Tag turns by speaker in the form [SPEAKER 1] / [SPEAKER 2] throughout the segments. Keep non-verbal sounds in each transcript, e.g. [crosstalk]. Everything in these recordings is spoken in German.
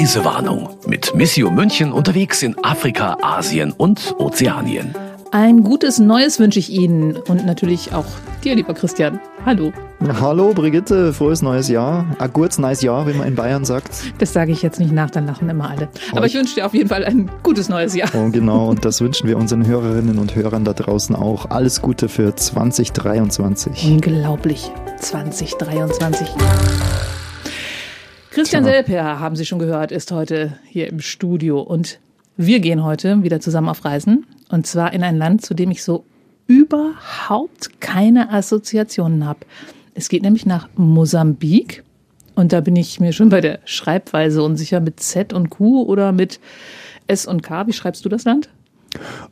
[SPEAKER 1] Reisewarnung mit Missio München unterwegs in Afrika, Asien und Ozeanien.
[SPEAKER 2] Ein gutes Neues wünsche ich Ihnen und natürlich auch dir, lieber Christian. Hallo.
[SPEAKER 3] Hallo Brigitte, frohes neues Jahr. Ein gutes neues Jahr, wie man in Bayern sagt.
[SPEAKER 2] Das sage ich jetzt nicht nach, dann lachen immer alle. Aber ich wünsche dir auf jeden Fall ein gutes neues Jahr.
[SPEAKER 3] Oh, genau, und das wünschen wir unseren Hörerinnen und Hörern da draußen auch. Alles Gute für 2023.
[SPEAKER 2] Unglaublich. 2023. Christian
[SPEAKER 3] Tja.
[SPEAKER 2] Selper, haben Sie schon gehört, ist heute hier im Studio. Und wir gehen heute wieder zusammen auf Reisen. Und zwar in ein Land, zu dem ich so überhaupt keine Assoziationen habe. Es geht nämlich nach Mosambik. Und da bin ich mir schon bei der Schreibweise unsicher mit Z und Q oder mit S und K. Wie schreibst du das Land?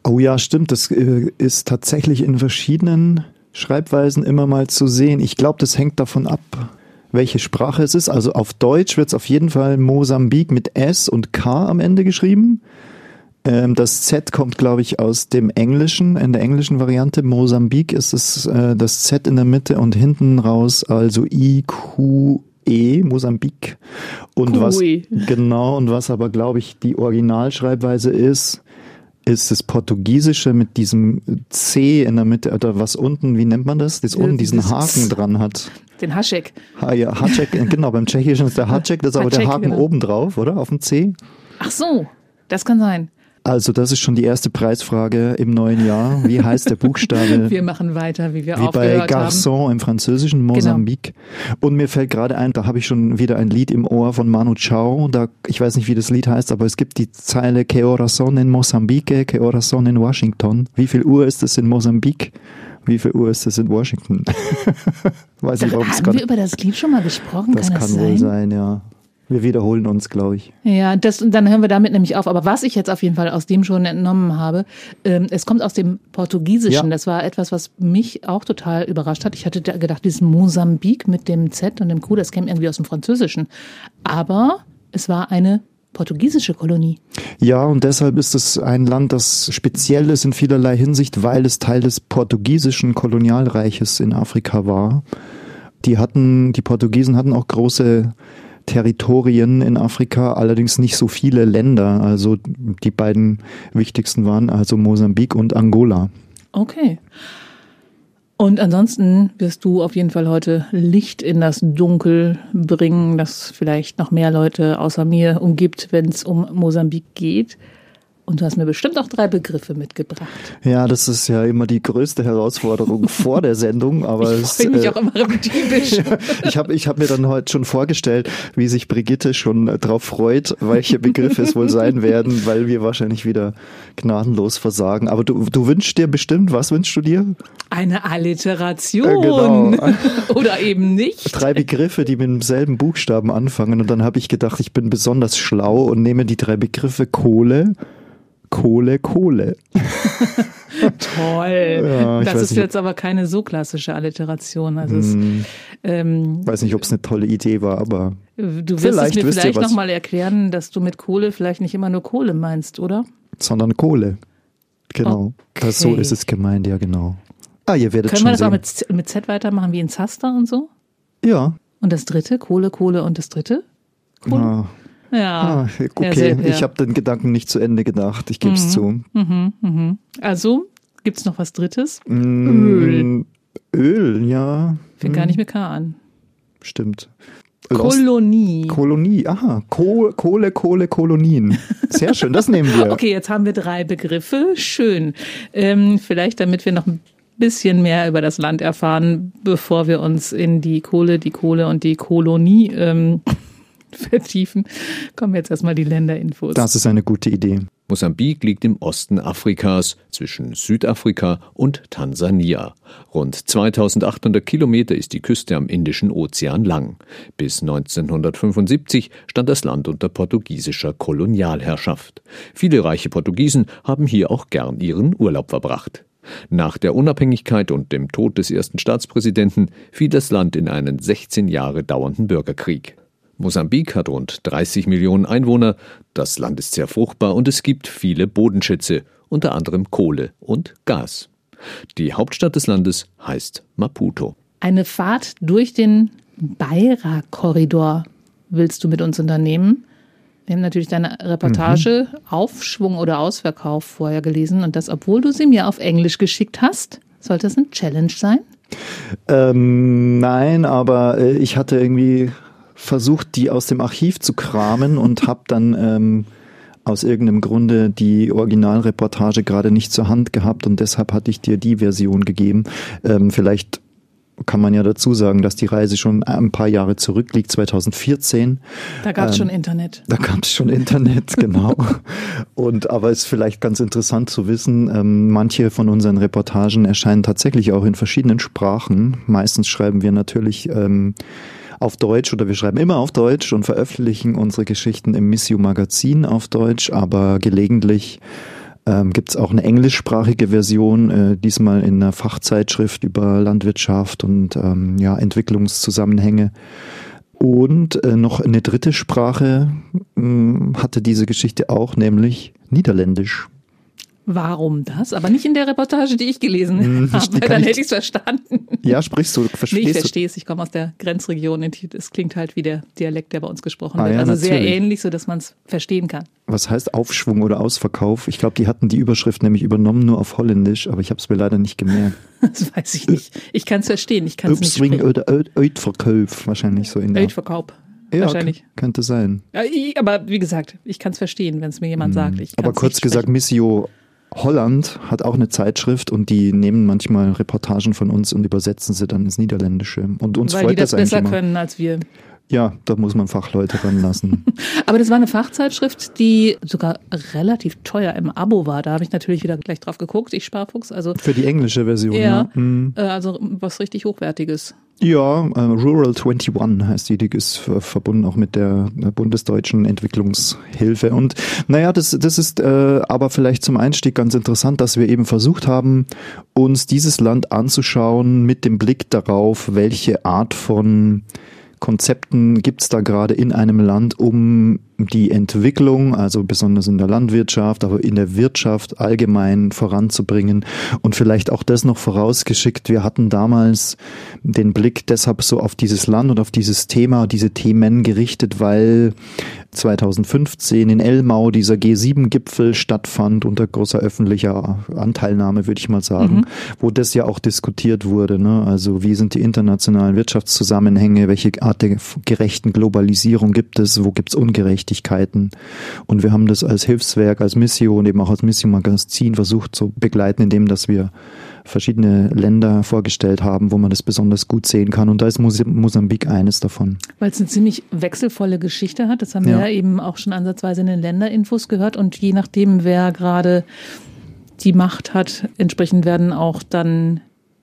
[SPEAKER 3] Oh ja, stimmt. Das äh, ist tatsächlich in verschiedenen Schreibweisen immer mal zu sehen. Ich glaube, das hängt davon ab, welche Sprache es ist. Also auf Deutsch wird es auf jeden Fall Mosambik mit S und K am Ende geschrieben. Ähm, das Z kommt, glaube ich, aus dem Englischen. In der englischen Variante Mosambik ist es äh, das Z in der Mitte und hinten raus, also I, Q, E, Mosambik. Und was,
[SPEAKER 2] Kui.
[SPEAKER 3] genau, und was aber, glaube ich, die Originalschreibweise ist, ist das Portugiesische mit diesem C in der Mitte, oder was unten, wie nennt man das? Das unten diesen
[SPEAKER 2] dieses
[SPEAKER 3] Haken dran hat.
[SPEAKER 2] Den Haschek.
[SPEAKER 3] Ha, ja, Hacek, genau, beim Tschechischen ist der Hacek, das ist aber der Haken
[SPEAKER 2] genau.
[SPEAKER 3] oben drauf, oder? Auf dem C.
[SPEAKER 2] Ach so, das kann sein.
[SPEAKER 3] Also, das ist schon die erste Preisfrage im neuen Jahr. Wie heißt der Buchstabe? [laughs]
[SPEAKER 2] Wir machen weiter, wie wir
[SPEAKER 3] Wie bei
[SPEAKER 2] aufgehört haben.
[SPEAKER 3] Garçon im Französischen, Mosambik. Und mir fällt gerade ein, da habe ich schon wieder ein Lied im Ohr von Manu Chao. Da, ich weiß nicht, wie das Lied heißt, aber es gibt die Zeile Que hora son in Mosambike, que hora son in Washington. Wie viel Uhr ist es in Mosambik? Wie viel Uhr ist es in Washington? [laughs] weiß nicht, warum es
[SPEAKER 2] Haben wir
[SPEAKER 3] gerade.
[SPEAKER 2] über das Lied schon mal gesprochen?
[SPEAKER 3] Das
[SPEAKER 2] kann,
[SPEAKER 3] kann
[SPEAKER 2] das sein?
[SPEAKER 3] wohl sein, ja. Wir wiederholen uns, glaube ich.
[SPEAKER 2] Ja, das, und dann hören wir damit nämlich auf. Aber was ich jetzt auf jeden Fall aus dem schon entnommen habe, ähm, es kommt aus dem Portugiesischen.
[SPEAKER 3] Ja.
[SPEAKER 2] Das war etwas, was mich auch total überrascht hat. Ich hatte da gedacht, dieses Mosambik mit dem Z und dem Q, das käme irgendwie aus dem Französischen. Aber es war eine portugiesische Kolonie.
[SPEAKER 3] Ja, und deshalb ist es ein Land, das speziell ist in vielerlei Hinsicht, weil es Teil des portugiesischen Kolonialreiches in Afrika war. Die hatten, die Portugiesen hatten auch große Territorien in Afrika, allerdings nicht so viele Länder. Also die beiden wichtigsten waren also Mosambik und Angola.
[SPEAKER 2] Okay. Und ansonsten wirst du auf jeden Fall heute Licht in das Dunkel bringen, das vielleicht noch mehr Leute außer mir umgibt, wenn es um Mosambik geht. Und du hast mir bestimmt auch drei Begriffe mitgebracht.
[SPEAKER 3] Ja, das ist ja immer die größte Herausforderung [laughs] vor der Sendung, aber
[SPEAKER 2] Ich freue mich
[SPEAKER 3] äh,
[SPEAKER 2] auch immer typisch. [laughs]
[SPEAKER 3] Ich habe ich hab mir dann heute schon vorgestellt, wie sich Brigitte schon äh, drauf freut, welche Begriffe es wohl sein werden, [laughs] weil wir wahrscheinlich wieder gnadenlos versagen. Aber du, du wünschst dir bestimmt, was wünschst du dir?
[SPEAKER 2] Eine Alliteration.
[SPEAKER 3] Äh, genau.
[SPEAKER 2] Oder eben nicht.
[SPEAKER 3] Drei Begriffe, die mit demselben Buchstaben anfangen. Und dann habe ich gedacht, ich bin besonders schlau und nehme die drei Begriffe Kohle, Kohle, Kohle. [laughs]
[SPEAKER 2] Toll.
[SPEAKER 3] Ja,
[SPEAKER 2] das ist
[SPEAKER 3] nicht,
[SPEAKER 2] jetzt aber keine so klassische Alliteration. Also es,
[SPEAKER 3] Hm,
[SPEAKER 2] ähm,
[SPEAKER 3] weiß nicht, ob es eine tolle Idee war, aber
[SPEAKER 2] du wirst
[SPEAKER 3] Vielleicht
[SPEAKER 2] es mir vielleicht nochmal erklären, dass du mit Kohle vielleicht nicht immer nur Kohle meinst, oder?
[SPEAKER 3] sondern Kohle. Genau. Das, so
[SPEAKER 2] Okay.
[SPEAKER 3] ist es gemeint, ja genau. Ah, ihr werdet
[SPEAKER 2] Können
[SPEAKER 3] schon
[SPEAKER 2] wir das
[SPEAKER 3] sehen.
[SPEAKER 2] auch mit, Z- mit Z weitermachen wie in Zaster und so?
[SPEAKER 3] ja.
[SPEAKER 2] Und das dritte, Kohle, Kohle und das dritte? Kohle?
[SPEAKER 3] Ah,
[SPEAKER 2] Ja.
[SPEAKER 3] ah, okay, ich habe den Gedanken nicht zu Ende gedacht, ich gebe es zu.
[SPEAKER 2] Mhm, mhm. Also, gibt's noch was Drittes?
[SPEAKER 3] Mm, Öl, ja,
[SPEAKER 2] Fängt gar nicht mit K an.
[SPEAKER 3] stimmt. Öl
[SPEAKER 2] Kolonie.
[SPEAKER 3] Kolonie, aha, Kohle, Kohle, Kohle, Kolonien. Sehr schön, das nehmen wir. [laughs]
[SPEAKER 2] Okay, jetzt haben wir drei Begriffe. Schön. Ähm, vielleicht, damit wir noch ein bisschen mehr über das Land erfahren, bevor wir uns in die Kohle, die Kohle und die Kolonie ähm, [laughs] vertiefen, kommen jetzt erstmal die Länderinfos.
[SPEAKER 3] Das ist eine gute Idee.
[SPEAKER 1] Mosambik liegt im Osten Afrikas zwischen Südafrika und Tansania. Rund 2800 Kilometer ist die Küste am Indischen Ozean lang. Bis 1975 stand das Land unter portugiesischer Kolonialherrschaft. Viele reiche Portugiesen haben hier auch gern ihren Urlaub verbracht. Nach der Unabhängigkeit und dem Tod des ersten Staatspräsidenten fiel das Land in einen 16 Jahre dauernden Bürgerkrieg. Mosambik hat rund 30 Millionen Einwohner, das Land ist sehr fruchtbar und es gibt viele Bodenschätze, unter anderem Kohle und Gas. Die Hauptstadt des Landes heißt Maputo.
[SPEAKER 2] Eine Fahrt durch den Beira-Korridor willst du mit uns unternehmen? Wir haben natürlich deine Reportage mhm. Aufschwung oder Ausverkauf vorher gelesen und das, obwohl du sie mir auf Englisch geschickt hast. Sollte das eine Challenge sein?
[SPEAKER 3] Ähm, nein, aber äh, ich hatte irgendwie versucht, die aus dem Archiv zu kramen und [laughs] habe dann ähm, aus irgendeinem Grunde die Originalreportage gerade nicht zur Hand gehabt und deshalb hatte ich dir die Version gegeben. Ähm, vielleicht kann man ja dazu sagen, dass die Reise schon ein paar Jahre zurückliegt, 2014.
[SPEAKER 2] Da gab es ähm, schon Internet.
[SPEAKER 3] Da gab es [laughs] schon Internet, genau. Und aber es ist vielleicht ganz interessant zu wissen, ähm, manche von unseren Reportagen erscheinen tatsächlich auch in verschiedenen Sprachen. Meistens schreiben wir natürlich ähm, auf Deutsch oder wir schreiben immer auf Deutsch und veröffentlichen unsere Geschichten im Missio Magazin auf Deutsch, aber gelegentlich ähm, Gibt es auch eine englischsprachige Version, äh, diesmal in einer Fachzeitschrift über Landwirtschaft und ähm, ja, Entwicklungszusammenhänge. Und äh, noch eine dritte Sprache mh, hm, hatte diese Geschichte auch, nämlich Niederländisch.
[SPEAKER 2] Warum das? Aber nicht in der Reportage, die ich gelesen hm, habe. Dann hätte ich es verstanden.
[SPEAKER 3] Ja, sprichst du, verstehst
[SPEAKER 2] nee, ich verstehe es. Ich komme aus der Grenzregion. Es klingt halt wie der Dialekt, der bei uns gesprochen ah, wird.
[SPEAKER 3] Ja,
[SPEAKER 2] also
[SPEAKER 3] natürlich.
[SPEAKER 2] sehr ähnlich, so dass man es verstehen kann.
[SPEAKER 3] Was heißt Aufschwung oder Ausverkauf? Ich glaube, die hatten die Überschrift nämlich übernommen nur auf Holländisch, aber ich habe es mir leider nicht gemerkt. [laughs]
[SPEAKER 2] das weiß ich nicht. Ich kann es verstehen. Ich kann es nicht
[SPEAKER 3] sprechen. oder Uitverkauf wahrscheinlich so in der.
[SPEAKER 2] Uitverkauf.
[SPEAKER 3] Ja, wahrscheinlich. Könnte sein.
[SPEAKER 2] Aber wie gesagt, ich kann es verstehen, wenn es mir jemand hm. sagt.
[SPEAKER 3] Aber kurz gesagt, Missio Holland hat auch eine Zeitschrift und die nehmen manchmal Reportagen von uns und übersetzen sie dann ins Niederländische. Und uns
[SPEAKER 2] Weil
[SPEAKER 3] freut
[SPEAKER 2] die das,
[SPEAKER 3] das
[SPEAKER 2] besser
[SPEAKER 3] immer.
[SPEAKER 2] können als wir.
[SPEAKER 3] Ja, da muss man Fachleute ranlassen. [laughs]
[SPEAKER 2] Aber das war eine Fachzeitschrift, die sogar relativ teuer im Abo war. Da habe ich natürlich wieder gleich drauf geguckt, ich Sparfuchs. Also
[SPEAKER 3] Für die englische Version,
[SPEAKER 2] ja.
[SPEAKER 3] ja.
[SPEAKER 2] Mhm. Also was richtig Hochwertiges.
[SPEAKER 3] Ja, äh, Rural 21 heißt die, die ist verbunden auch mit der, der bundesdeutschen Entwicklungshilfe. Und naja, das, das ist äh, aber vielleicht zum Einstieg ganz interessant, dass wir eben versucht haben, uns dieses Land anzuschauen mit dem Blick darauf, welche Art von Konzepten gibt es da gerade in einem Land, um die Entwicklung, also besonders in der Landwirtschaft, aber in der Wirtschaft allgemein voranzubringen. Und vielleicht auch das noch vorausgeschickt. Wir hatten damals den Blick deshalb so auf dieses Land und auf dieses Thema, diese Themen gerichtet, weil 2015 in Elmau dieser G7-Gipfel stattfand unter großer öffentlicher Anteilnahme, würde ich mal sagen, mhm. wo das ja auch diskutiert wurde. Ne? Also wie sind die internationalen Wirtschaftszusammenhänge, welche Art der gerechten Globalisierung gibt es, wo gibt es Ungerechtigkeiten. Und wir haben das als Hilfswerk, als Mission, eben auch als Mission-Magazin versucht zu begleiten, indem dass wir verschiedene Länder vorgestellt haben, wo man das besonders gut sehen kann. Und da ist Mosambik eines davon.
[SPEAKER 2] Weil es eine ziemlich wechselvolle Geschichte hat. Das haben ja. wir eben auch schon ansatzweise in den Länderinfos gehört. Und je nachdem, wer gerade die Macht hat, entsprechend werden auch dann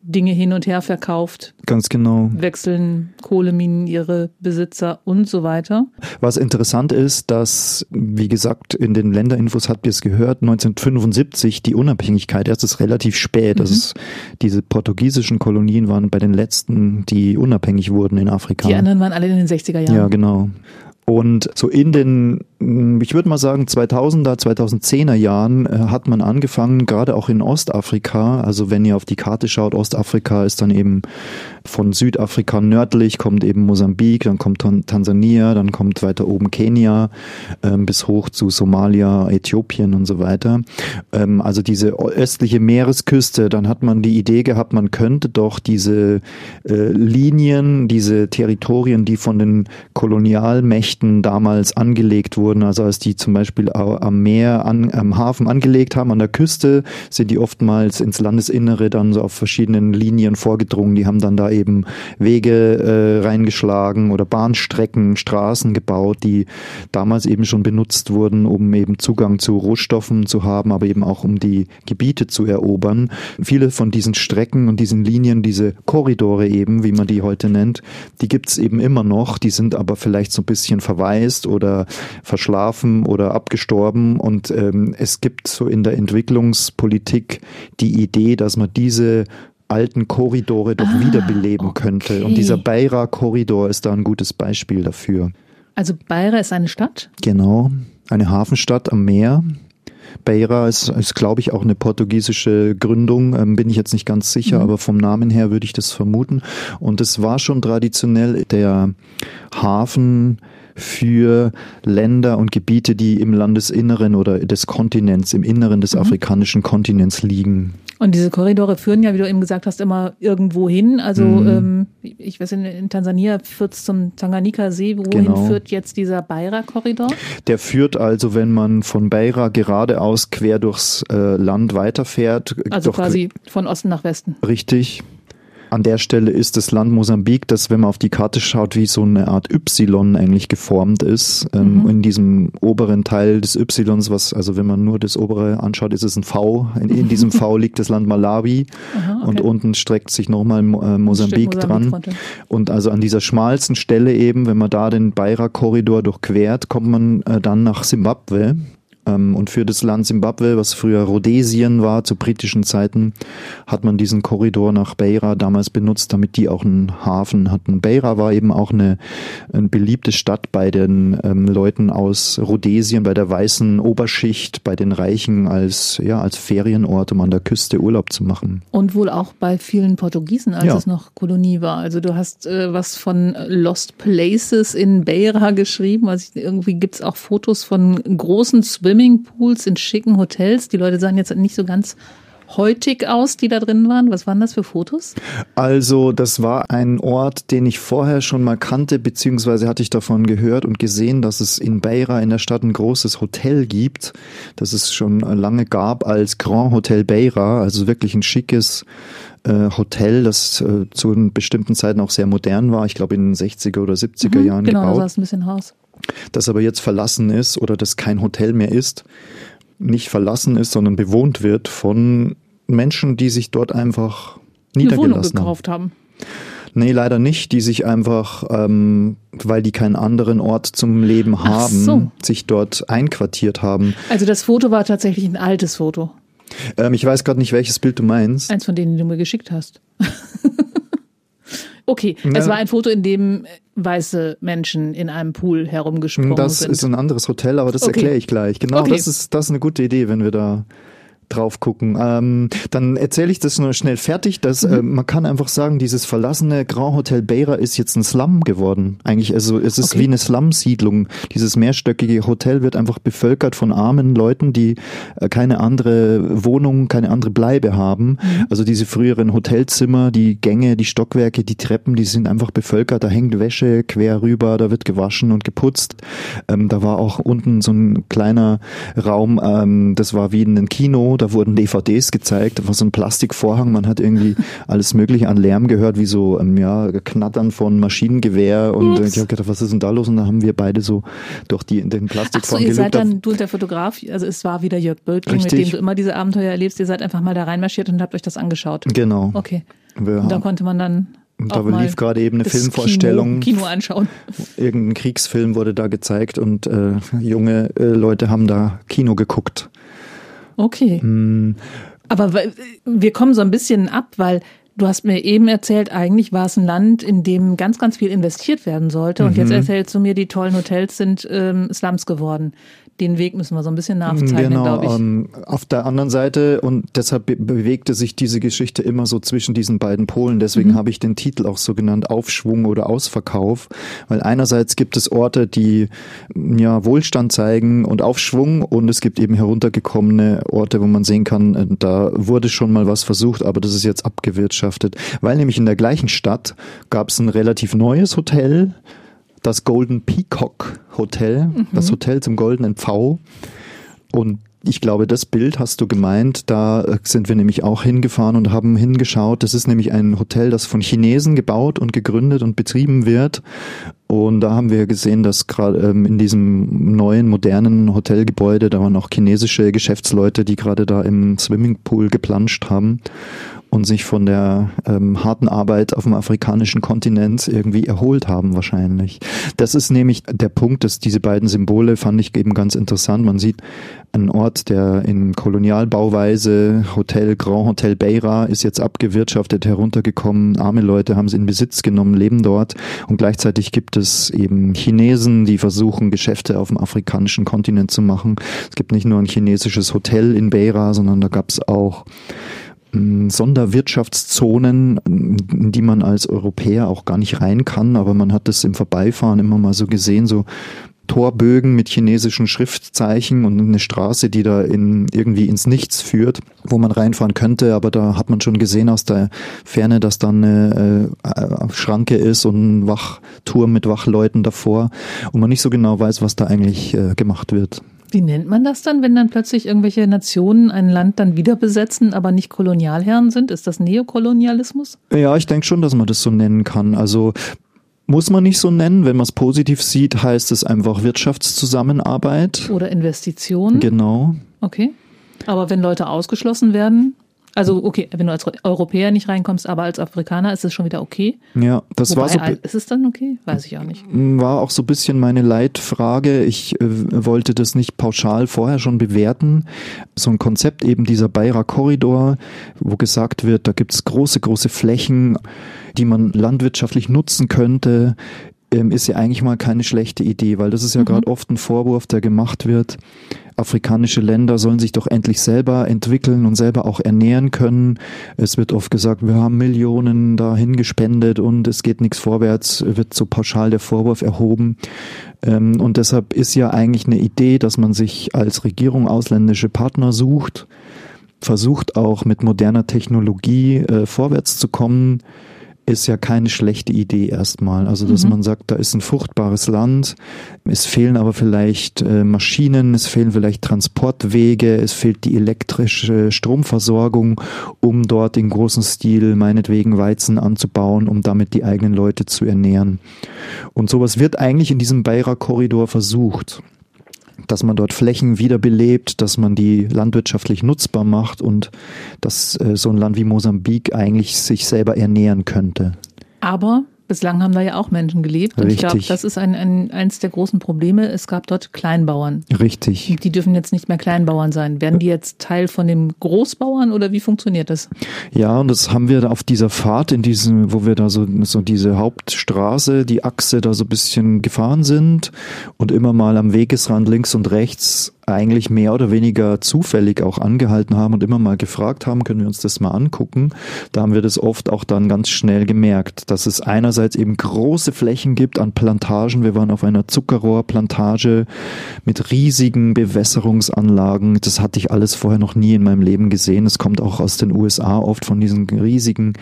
[SPEAKER 2] Dinge hin und her verkauft.
[SPEAKER 3] Ganz genau.
[SPEAKER 2] Wechseln Kohleminen ihre Besitzer und so weiter.
[SPEAKER 3] Was interessant ist, dass, wie gesagt, in den Länderinfos habt ihr es gehört, 1975 die Unabhängigkeit, erst ist relativ spät. Mhm. Das ist, diese portugiesischen Kolonien waren bei den letzten, die unabhängig wurden in Afrika.
[SPEAKER 2] Die anderen waren alle in den 60er Jahren.
[SPEAKER 3] Ja, genau. Und so in den, ich würde mal sagen, 2000er, 2010er Jahren äh, hat man angefangen, gerade auch in Ostafrika, also wenn ihr auf die Karte schaut, Ostafrika ist dann eben von Südafrika nördlich, kommt eben Mosambik, dann kommt Tansania, dann kommt weiter oben Kenia, ähm, bis hoch zu Somalia, Äthiopien und so weiter. Ähm, also diese östliche Meeresküste, dann hat man die Idee gehabt, man könnte doch diese äh, Linien, diese Territorien, die von den Kolonialmächten Geschichten damals angelegt wurden. Also als die zum Beispiel am Meer, an, am Hafen angelegt haben, an der Küste, sind die oftmals ins Landesinnere dann so auf verschiedenen Linien vorgedrungen. Die haben dann da eben Wege äh, reingeschlagen oder Bahnstrecken, Straßen gebaut, die damals eben schon benutzt wurden, um eben Zugang zu Rohstoffen zu haben, aber eben auch um die Gebiete zu erobern. Viele von diesen Strecken und diesen Linien, diese Korridore eben, wie man die heute nennt, die gibt's eben immer noch. Die sind aber vielleicht so ein bisschen verwaist oder verschlafen oder abgestorben. Und ähm, es gibt so in der Entwicklungspolitik die Idee, dass man diese alten Korridore doch ah, wiederbeleben okay. könnte. Und dieser Beira-Korridor ist da ein gutes Beispiel dafür.
[SPEAKER 2] Also Beira ist eine Stadt?
[SPEAKER 3] Genau, eine Hafenstadt am Meer. Beira ist, ist glaube ich, auch eine portugiesische Gründung, ähm, bin ich jetzt nicht ganz sicher, mhm. aber vom Namen her würde ich das vermuten. Und es war schon traditionell der Hafen für Länder und Gebiete, die im Landesinneren oder des Kontinents, im Inneren des mhm. afrikanischen Kontinents liegen.
[SPEAKER 2] Und diese Korridore führen ja, wie du eben gesagt hast, immer irgendwo hin. Also mhm. ähm, ich weiß, in, in Tansania führt es zum Tanganika-See. Wohin genau. führt jetzt dieser Beira-Korridor?
[SPEAKER 3] Der führt also, wenn man von Beira geradeaus quer durchs äh, Land weiterfährt.
[SPEAKER 2] Also quasi von Osten nach Westen.
[SPEAKER 3] Richtig. An der Stelle ist das Land Mosambik, das, wenn man auf die Karte schaut, wie so eine Art Y eigentlich geformt ist. Ähm, mhm. In diesem oberen Teil des Ys, was, also wenn man nur das obere anschaut, ist es ein V. In, in diesem V [laughs] liegt das Land Malawi Aha, okay. und unten streckt sich nochmal äh, Mosambik dran. Runter. Und also an dieser schmalsten Stelle eben, wenn man da den Beira-Korridor durchquert, kommt man äh, dann nach Simbabwe. Ähm, und für das Land Simbabwe, was früher Rhodesien war, zu britischen Zeiten, hat man diesen Korridor nach Beira damals benutzt, damit die auch einen Hafen hatten. Beira war eben auch eine, eine beliebte Stadt bei den ähm, Leuten aus Rhodesien, bei der weißen Oberschicht, bei den Reichen als, ja, als Ferienort, um an der Küste Urlaub zu machen.
[SPEAKER 2] Und wohl auch bei vielen Portugiesen, als ja. es noch Kolonie war. Also du hast äh, was von Lost Places in Beira geschrieben. Also irgendwie gibt's auch Fotos von großen Swim Swimmingpools in schicken Hotels. Die Leute sahen jetzt nicht so ganz heutig aus, die da drin waren? Was waren das für Fotos?
[SPEAKER 3] Also, das war ein Ort, den ich vorher schon mal kannte, beziehungsweise hatte ich davon gehört und gesehen, dass es in Beira in der Stadt ein großes Hotel gibt, das es schon lange gab als Grand Hotel Beira, also wirklich ein schickes äh, Hotel, das äh, zu bestimmten Zeiten auch sehr modern war, ich glaube in den 60er oder 70er mhm, Jahren genau, gebaut. Genau, da
[SPEAKER 2] sah es ein bisschen Haus
[SPEAKER 3] das aber jetzt verlassen ist oder das kein Hotel mehr ist, nicht verlassen ist, sondern bewohnt wird von Menschen, die sich dort einfach niedergelassen Eine Wohnung
[SPEAKER 2] gekauft haben.
[SPEAKER 3] Nee, leider nicht, die sich einfach, ähm, weil die keinen anderen Ort zum Leben haben, so. sich dort einquartiert haben.
[SPEAKER 2] Also das Foto war tatsächlich ein altes Foto.
[SPEAKER 3] Ähm, ich weiß gerade nicht, welches Bild du meinst.
[SPEAKER 2] Eins von denen, die du mir geschickt hast. [laughs] Okay, ja. es war ein Foto, in dem weiße Menschen in einem Pool herumgesprungen
[SPEAKER 3] das
[SPEAKER 2] sind.
[SPEAKER 3] Das ist ein anderes Hotel, aber das okay. erkläre ich gleich. Genau, okay. das ist das ist eine gute Idee, wenn wir da drauf gucken. Ähm, dann erzähle ich das nur schnell fertig. Dass, mhm. äh, man kann einfach sagen, dieses verlassene Grand Hotel Beira ist jetzt ein Slum geworden. Eigentlich, also es ist okay. wie eine Slum-Siedlung. Dieses mehrstöckige Hotel wird einfach bevölkert von armen Leuten, die äh, keine andere Wohnung, keine andere Bleibe haben. Mhm. Also diese früheren Hotelzimmer, die Gänge, die Stockwerke, die Treppen, die sind einfach bevölkert. Da hängt Wäsche quer rüber, da wird gewaschen und geputzt. Ähm, da war auch unten so ein kleiner Raum, ähm, das war wie in einem Kino da wurden DVDs gezeigt, da war so ein Plastikvorhang, man hat irgendwie [laughs] alles mögliche an Lärm gehört, wie so ähm, ja, Knattern von Maschinengewehr und Ups. ich habe gedacht, was ist denn da los? Und da haben wir beide so durch die, den Plastikvorhang
[SPEAKER 2] Ach so, ihr seid dann, du und der Fotograf, also es war wieder Jörg Böltling, mit dem du immer diese Abenteuer erlebst, ihr seid einfach mal da reinmarschiert und habt euch das angeschaut.
[SPEAKER 3] Genau.
[SPEAKER 2] Okay. Wir, und da konnte man dann
[SPEAKER 3] und da lief gerade eben eine Filmvorstellung.
[SPEAKER 2] Kino, Kino, anschauen.
[SPEAKER 3] Irgendein Kriegsfilm wurde da gezeigt und äh, junge äh, Leute haben da Kino geguckt.
[SPEAKER 2] Okay. Hm. Aber wir kommen so ein bisschen ab, weil du hast mir eben erzählt, eigentlich war es ein Land, in dem ganz, ganz viel investiert werden sollte. Und mhm. jetzt erzählst du mir, die tollen Hotels sind ähm, Slums geworden den Weg müssen wir so ein bisschen nachzeichnen, genau, glaube ich. Ähm,
[SPEAKER 3] auf der anderen Seite, und deshalb be bewegte sich diese Geschichte immer so zwischen diesen beiden Polen, deswegen mhm. habe ich den Titel auch so genannt, Aufschwung oder Ausverkauf, weil einerseits gibt es Orte, die ja Wohlstand zeigen und Aufschwung und es gibt eben heruntergekommene Orte, wo man sehen kann, äh, da wurde schon mal was versucht, aber das ist jetzt abgewirtschaftet, weil nämlich in der gleichen Stadt gab es ein relativ neues Hotel, das Golden Peacock Hotel, mhm. das Hotel zum goldenen Pfau. Und ich glaube, das Bild hast du gemeint. Da äh, sind wir nämlich auch hingefahren und haben hingeschaut. Das ist nämlich ein Hotel, das von Chinesen gebaut und gegründet und betrieben wird. Und da haben wir gesehen, dass gerade ähm, in diesem neuen, modernen Hotelgebäude, da waren auch chinesische Geschäftsleute, die gerade da im Swimmingpool geplanscht haben. Und sich von der ähm, harten Arbeit auf dem afrikanischen Kontinent irgendwie erholt haben wahrscheinlich. Das ist nämlich der Punkt, dass diese beiden Symbole fand ich eben ganz interessant. Man sieht einen Ort, der in Kolonialbauweise, Hotel Grand Hotel Beira, ist jetzt abgewirtschaftet, heruntergekommen. Arme Leute haben es in Besitz genommen, leben dort. Und gleichzeitig gibt es eben Chinesen, die versuchen, Geschäfte auf dem afrikanischen Kontinent zu machen. Es gibt nicht nur ein chinesisches Hotel in Beira, sondern da gab es auch Sonderwirtschaftszonen, in die man als Europäer auch gar nicht rein kann, aber man hat das im Vorbeifahren immer mal so gesehen, so Torbögen mit chinesischen Schriftzeichen und eine Straße, die da in, irgendwie ins Nichts führt, wo man reinfahren könnte, aber da hat man schon gesehen aus der Ferne, dass da eine äh, Schranke ist und ein Wachturm mit Wachleuten davor und man nicht so genau weiß, was da eigentlich äh, gemacht wird.
[SPEAKER 2] Wie nennt man das dann, wenn dann plötzlich irgendwelche Nationen ein Land dann wieder besetzen, aber nicht Kolonialherren sind? Ist das Neokolonialismus?
[SPEAKER 3] Ja, ich denke schon, dass man das so nennen kann. Also muss man nicht so nennen. Wenn man es positiv sieht, heißt es einfach Wirtschaftszusammenarbeit.
[SPEAKER 2] Oder Investitionen.
[SPEAKER 3] Genau.
[SPEAKER 2] Okay. Aber wenn Leute ausgeschlossen werden, also okay, wenn du als Europäer nicht reinkommst, aber als Afrikaner ist es schon wieder okay.
[SPEAKER 3] Ja, das
[SPEAKER 2] Wobei,
[SPEAKER 3] war so.
[SPEAKER 2] Ist es dann okay? Weiß ich auch nicht.
[SPEAKER 3] War auch so ein bisschen meine Leitfrage. Ich äh, wollte das nicht pauschal vorher schon bewerten. So ein Konzept eben dieser Beira Korridor, wo gesagt wird, da gibt es große, große Flächen, die man landwirtschaftlich nutzen könnte ähm, ist ja eigentlich mal keine schlechte Idee, weil das ist ja mhm. gerade oft ein Vorwurf, der gemacht wird. Afrikanische Länder sollen sich doch endlich selber entwickeln und selber auch ernähren können. Es wird oft gesagt, wir haben Millionen dahin gespendet und es geht nichts vorwärts, wird so pauschal der Vorwurf erhoben. Ähm, und deshalb ist ja eigentlich eine Idee, dass man sich als Regierung ausländische Partner sucht, versucht auch mit moderner Technologie äh, vorwärts zu kommen ist ja keine schlechte Idee erstmal. Also, dass mhm. man sagt, da ist ein fruchtbares Land, es fehlen aber vielleicht äh, Maschinen, es fehlen vielleicht Transportwege, es fehlt die elektrische Stromversorgung, um dort in großen Stil meinetwegen Weizen anzubauen, um damit die eigenen Leute zu ernähren. Und sowas wird eigentlich in diesem Beira-Korridor versucht dass man dort Flächen wiederbelebt, dass man die landwirtschaftlich nutzbar macht und dass äh, so ein Land wie Mosambik eigentlich sich selber ernähren könnte.
[SPEAKER 2] Aber Bislang haben da ja auch Menschen gelebt. Und
[SPEAKER 3] Richtig.
[SPEAKER 2] ich glaube, das ist ein, ein, eins der großen Probleme. Es gab dort Kleinbauern.
[SPEAKER 3] Richtig.
[SPEAKER 2] Die dürfen jetzt nicht mehr Kleinbauern sein. Werden die jetzt Teil von dem Großbauern oder wie funktioniert das?
[SPEAKER 3] Ja, und das haben wir auf dieser Fahrt, in diesem, wo wir da so, so diese Hauptstraße, die Achse da so ein bisschen gefahren sind und immer mal am Wegesrand links und rechts eigentlich mehr oder weniger zufällig auch angehalten haben und immer mal gefragt haben, können wir uns das mal angucken. Da haben wir das oft auch dann ganz schnell gemerkt, dass es einerseits eben große Flächen gibt an Plantagen. Wir waren auf einer Zuckerrohrplantage mit riesigen Bewässerungsanlagen. Das hatte ich alles vorher noch nie in meinem Leben gesehen. Es kommt auch aus den USA oft von diesen riesigen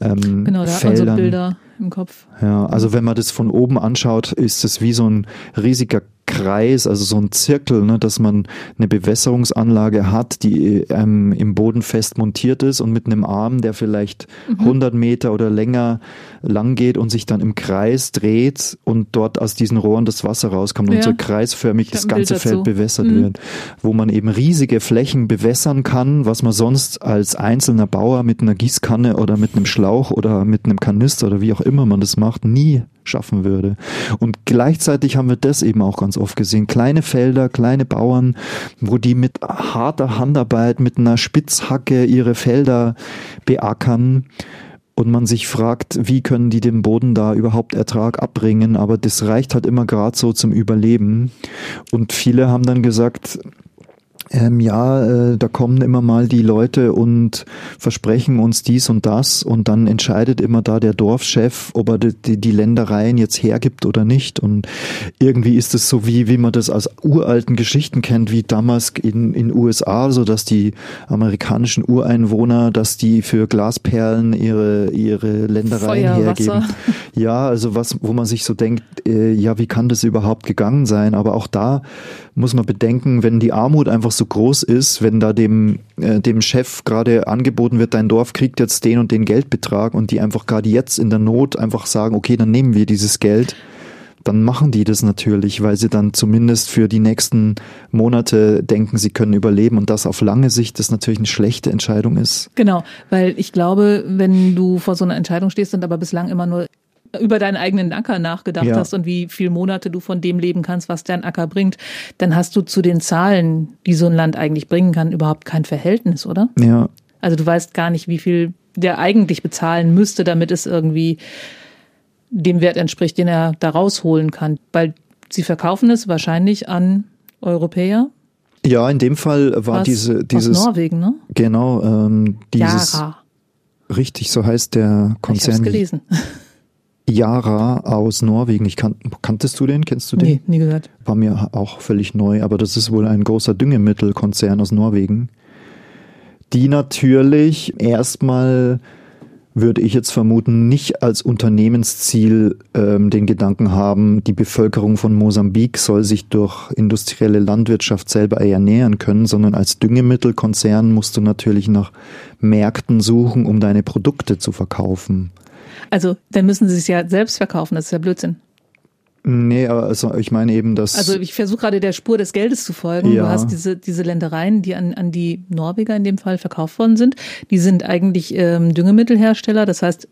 [SPEAKER 3] ähm,
[SPEAKER 2] Genau, da
[SPEAKER 3] hat man so
[SPEAKER 2] Bilder im Kopf.
[SPEAKER 3] Ja, also wenn man das von oben anschaut, ist es wie so ein riesiger Kreis, also so ein Zirkel, ne, dass man eine Bewässerungsanlage hat, die ähm, im Boden fest montiert ist und mit einem Arm, der vielleicht mhm. 100 Meter oder länger lang geht und sich dann im Kreis dreht und dort aus diesen Rohren das Wasser rauskommt ja. und so kreisförmig das ganze Feld bewässert mhm. wird, wo man eben riesige Flächen bewässern kann, was man sonst als einzelner Bauer mit einer Gießkanne oder mit einem Schlauch oder mit einem Kanister oder wie auch immer man das macht, nie schaffen würde. Und gleichzeitig haben wir das eben auch ganz oft gesehen. Kleine Felder, kleine Bauern, wo die mit harter Handarbeit, mit einer Spitzhacke ihre Felder beackern und man sich fragt, wie können die dem Boden da überhaupt Ertrag abbringen, aber das reicht halt immer gerade so zum Überleben. Und viele haben dann gesagt, ähm, ja, äh, da kommen immer mal die Leute und versprechen uns dies und das und dann entscheidet immer da der Dorfchef, ob er die, die Ländereien jetzt hergibt oder nicht und irgendwie ist es so wie, wie man das aus uralten Geschichten kennt, wie damals in in USA, so dass die amerikanischen Ureinwohner, dass die für Glasperlen ihre ihre Ländereien
[SPEAKER 2] Feuer,
[SPEAKER 3] hergeben.
[SPEAKER 2] Wasser.
[SPEAKER 3] Ja, also was, wo man sich so denkt, äh, ja, wie kann das überhaupt gegangen sein? Aber auch da muss man bedenken, wenn die Armut einfach so groß ist, wenn da dem, äh, dem Chef gerade angeboten wird, dein Dorf kriegt jetzt den und den Geldbetrag und die einfach gerade jetzt in der Not einfach sagen, okay, dann nehmen wir dieses Geld dann machen die das natürlich, weil sie dann zumindest für die nächsten Monate denken, sie können überleben und das auf lange Sicht das natürlich eine schlechte Entscheidung ist.
[SPEAKER 2] Genau, weil ich glaube, wenn du vor so einer Entscheidung stehst und aber bislang immer nur über deinen eigenen Acker nachgedacht ja. hast und wie viele Monate du von dem leben kannst, was dein Acker bringt, dann hast du zu den Zahlen, die so ein Land eigentlich bringen kann, überhaupt kein Verhältnis, oder?
[SPEAKER 3] Ja.
[SPEAKER 2] Also du weißt gar nicht, wie viel der eigentlich bezahlen müsste, damit es irgendwie dem Wert entspricht, den er da rausholen kann. Weil sie verkaufen es wahrscheinlich an Europäer.
[SPEAKER 3] Ja, in dem Fall war
[SPEAKER 2] Was?
[SPEAKER 3] diese dieses
[SPEAKER 2] aus Norwegen, ne?
[SPEAKER 3] Genau, ähm, dieses
[SPEAKER 2] Yara.
[SPEAKER 3] richtig, so heißt der
[SPEAKER 2] Ich habe
[SPEAKER 3] Konzern
[SPEAKER 2] gelesen.
[SPEAKER 3] Yara aus Norwegen. Ich kan kanntest du den? Kennst du den?
[SPEAKER 2] Nee, nie gehört.
[SPEAKER 3] War mir auch völlig neu, aber das ist wohl ein großer Düngemittelkonzern aus Norwegen, die natürlich erstmal würde ich jetzt vermuten, nicht als Unternehmensziel ähm, den Gedanken haben, die Bevölkerung von Mosambik soll sich durch industrielle Landwirtschaft selber ernähren können, sondern als Düngemittelkonzern musst du natürlich nach Märkten suchen, um deine Produkte zu verkaufen.
[SPEAKER 2] Also, dann müssen sie es ja selbst verkaufen, das ist ja Blödsinn.
[SPEAKER 3] Nee, aber also ich meine eben, dass.
[SPEAKER 2] Also ich versuche gerade der Spur des Geldes zu folgen.
[SPEAKER 3] Ja.
[SPEAKER 2] Du hast diese, diese Ländereien, die an, an die Norweger in dem Fall verkauft worden sind. Die sind eigentlich ähm, Düngemittelhersteller. Das heißt,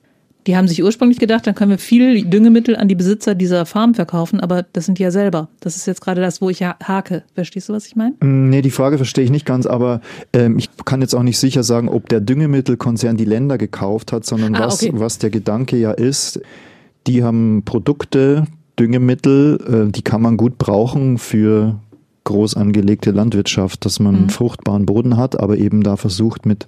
[SPEAKER 2] die haben sich ursprünglich gedacht, dann können wir viel Düngemittel an die Besitzer dieser Farm verkaufen, aber das sind die ja selber. Das ist jetzt gerade das, wo ich ja hake. Verstehst du, was ich meine?
[SPEAKER 3] Mm, Nee, die Frage verstehe ich nicht ganz, aber ähm, ich kann jetzt auch nicht sicher sagen, ob der Düngemittelkonzern die Länder gekauft hat, sondern
[SPEAKER 2] Ah,
[SPEAKER 3] was,
[SPEAKER 2] okay.
[SPEAKER 3] was der Gedanke ja ist, die haben Produkte, Düngemittel, äh, die kann man gut brauchen für groß angelegte Landwirtschaft, dass man
[SPEAKER 2] Mhm.
[SPEAKER 3] fruchtbaren Boden hat, aber eben da versucht mit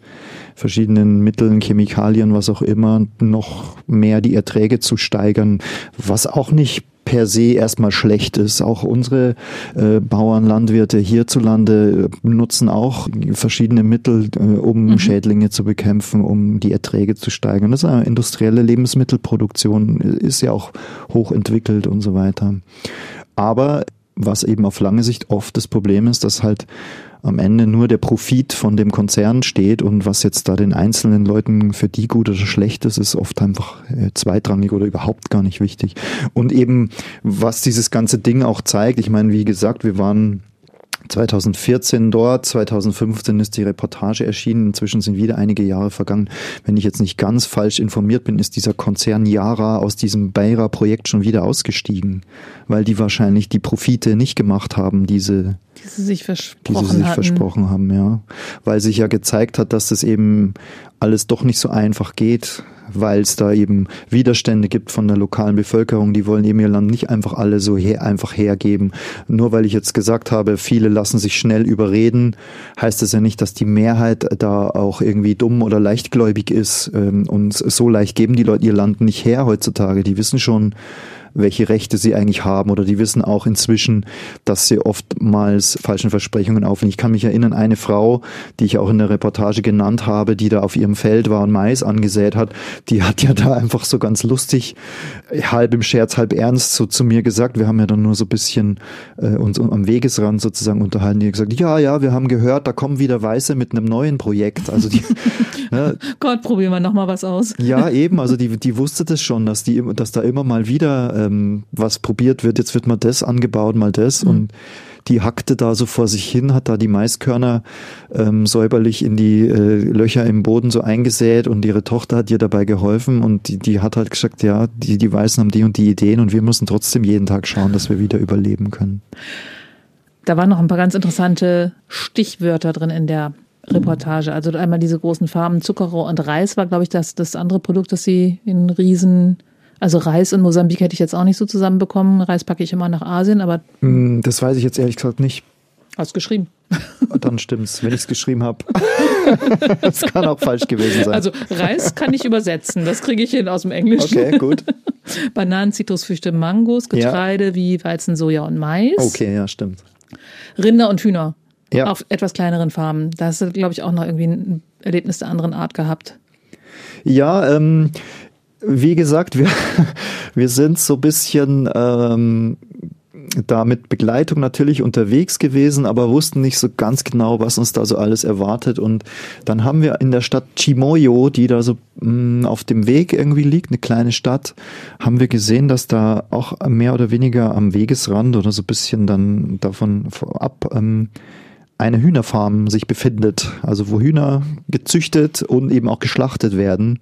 [SPEAKER 3] verschiedenen Mitteln, Chemikalien, was auch immer, noch mehr die Erträge zu steigern, was auch nicht per se erstmal schlecht ist. Auch unsere äh, Bauern, Landwirte hierzulande äh, nutzen auch verschiedene Mittel, äh, um
[SPEAKER 2] Mhm.
[SPEAKER 3] Schädlinge zu bekämpfen, um die Erträge zu steigern. Das ist eine industrielle Lebensmittelproduktion, äh, ist ja auch hochentwickelt und so weiter. Aber was eben auf lange Sicht oft das Problem ist, dass halt am Ende nur der Profit von dem Konzern steht und was jetzt da den einzelnen Leuten für die gut oder schlecht ist, ist oft einfach äh, zweitrangig oder überhaupt gar nicht wichtig. Und eben, was dieses ganze Ding auch zeigt, ich meine, wie gesagt, wir waren 2014 dort, 2015 ist die Reportage erschienen, inzwischen sind wieder einige Jahre vergangen. Wenn ich jetzt nicht ganz falsch informiert bin, ist dieser Konzern Yara aus diesem Beira-Projekt schon wieder ausgestiegen, weil die wahrscheinlich die Profite nicht gemacht haben, diese,
[SPEAKER 2] Die sie sich
[SPEAKER 3] die
[SPEAKER 2] versprochen
[SPEAKER 3] sie sich
[SPEAKER 2] hatten.
[SPEAKER 3] versprochen haben, ja. Weil sich ja gezeigt hat, dass das eben alles doch nicht so einfach geht, weil es da eben Widerstände gibt von der lokalen Bevölkerung, die wollen eben ihr Land nicht einfach alle so her, einfach hergeben. Nur weil ich jetzt gesagt habe, viele lassen sich schnell überreden, heißt das ja nicht, dass die Mehrheit da auch irgendwie dumm oder leichtgläubig ist. ähm, Und so leicht geben die Leute ihr Land nicht her heutzutage. Die wissen schon, welche Rechte sie eigentlich haben oder die wissen auch inzwischen, dass sie oftmals falschen Versprechungen aufnehmen. Ich kann mich erinnern, eine Frau, die ich auch in der Reportage genannt habe, die da auf ihrem Feld war und Mais angesät hat, die hat ja da einfach so ganz lustig, halb im Scherz, halb ernst so zu mir gesagt, wir haben ja dann nur so ein bisschen äh, uns am Wegesrand sozusagen unterhalten, die hat gesagt, ja, ja, wir haben gehört, da kommen wieder Weiße mit einem neuen Projekt. Also die, [laughs] ne,
[SPEAKER 2] Gott, probieren wir noch mal was aus.
[SPEAKER 3] ja, eben. Also die, die wusste das schon, dass die, dass da immer mal wieder ähm, was probiert wird. Jetzt wird mal das angebaut, mal das. Und die hackte da so vor sich hin, hat da die Maiskörner ähm, säuberlich in die äh, Löcher im Boden so eingesät und ihre Tochter hat ihr dabei geholfen und die, die hat halt gesagt, ja, die, die Weißen haben die und die Ideen und wir müssen trotzdem jeden Tag schauen, dass wir wieder überleben können.
[SPEAKER 2] Da waren noch ein paar ganz interessante Stichwörter drin in der Reportage. Also einmal diese großen Farben Zuckerrohr und Reis war, glaube ich, das, das andere Produkt, das sie in Riesen, also Reis in Mosambik hätte ich jetzt auch nicht so zusammenbekommen. Reis packe ich immer nach Asien, aber
[SPEAKER 3] Hm, Das weiß ich jetzt ehrlich gesagt nicht.
[SPEAKER 2] hast geschrieben. [laughs]
[SPEAKER 3] Dann stimmt's, wenn ich es geschrieben habe. [laughs] Das kann auch falsch gewesen sein.
[SPEAKER 2] Also Reis kann ich übersetzen, das kriege ich hin aus dem Englischen.
[SPEAKER 3] okay, gut. [laughs]
[SPEAKER 2] Bananen, Zitrusfrüchte, Mangos,
[SPEAKER 3] Ja.
[SPEAKER 2] Getreide wie Weizen, Soja und Mais.
[SPEAKER 3] Okay, ja, stimmt.
[SPEAKER 2] Rinder und Hühner
[SPEAKER 3] Ja.
[SPEAKER 2] auf etwas kleineren Farmen. Da hast du, glaube ich, auch noch irgendwie ein Erlebnis der anderen Art gehabt.
[SPEAKER 3] Ja, ähm, wie gesagt, wir, [laughs] wir sind so bisschen, ähm, da mit Begleitung natürlich unterwegs gewesen, aber wussten nicht so ganz genau, was uns da so alles erwartet. Und dann haben wir in der Stadt Chimoyo, die da so mh, mm, auf dem Weg irgendwie liegt, eine kleine Stadt, haben wir gesehen, dass da auch mehr oder weniger am Wegesrand oder so bisschen dann davon ab ähm, eine Hühnerfarm sich befindet, also wo Hühner gezüchtet und eben auch geschlachtet werden.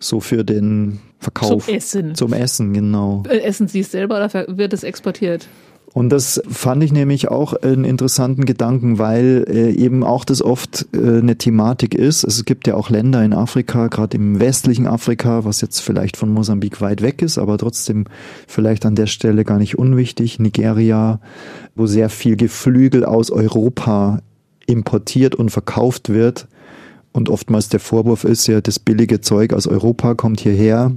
[SPEAKER 3] So für den Verkauf.
[SPEAKER 2] Zum Essen.
[SPEAKER 3] Zum Essen, genau.
[SPEAKER 2] Äh, essen Sie es selber oder wird es exportiert?
[SPEAKER 3] Und das fand ich nämlich auch einen interessanten Gedanken, weil äh, eben auch das oft äh, eine Thematik ist. Es gibt ja auch Länder in Afrika, gerade im westlichen Afrika, was jetzt vielleicht von Mosambik weit weg ist, aber trotzdem vielleicht an der Stelle gar nicht unwichtig. Nigeria, wo sehr viel Geflügel aus Europa importiert und verkauft wird. Und oftmals der Vorwurf ist ja, das billige Zeug aus Europa kommt hierher.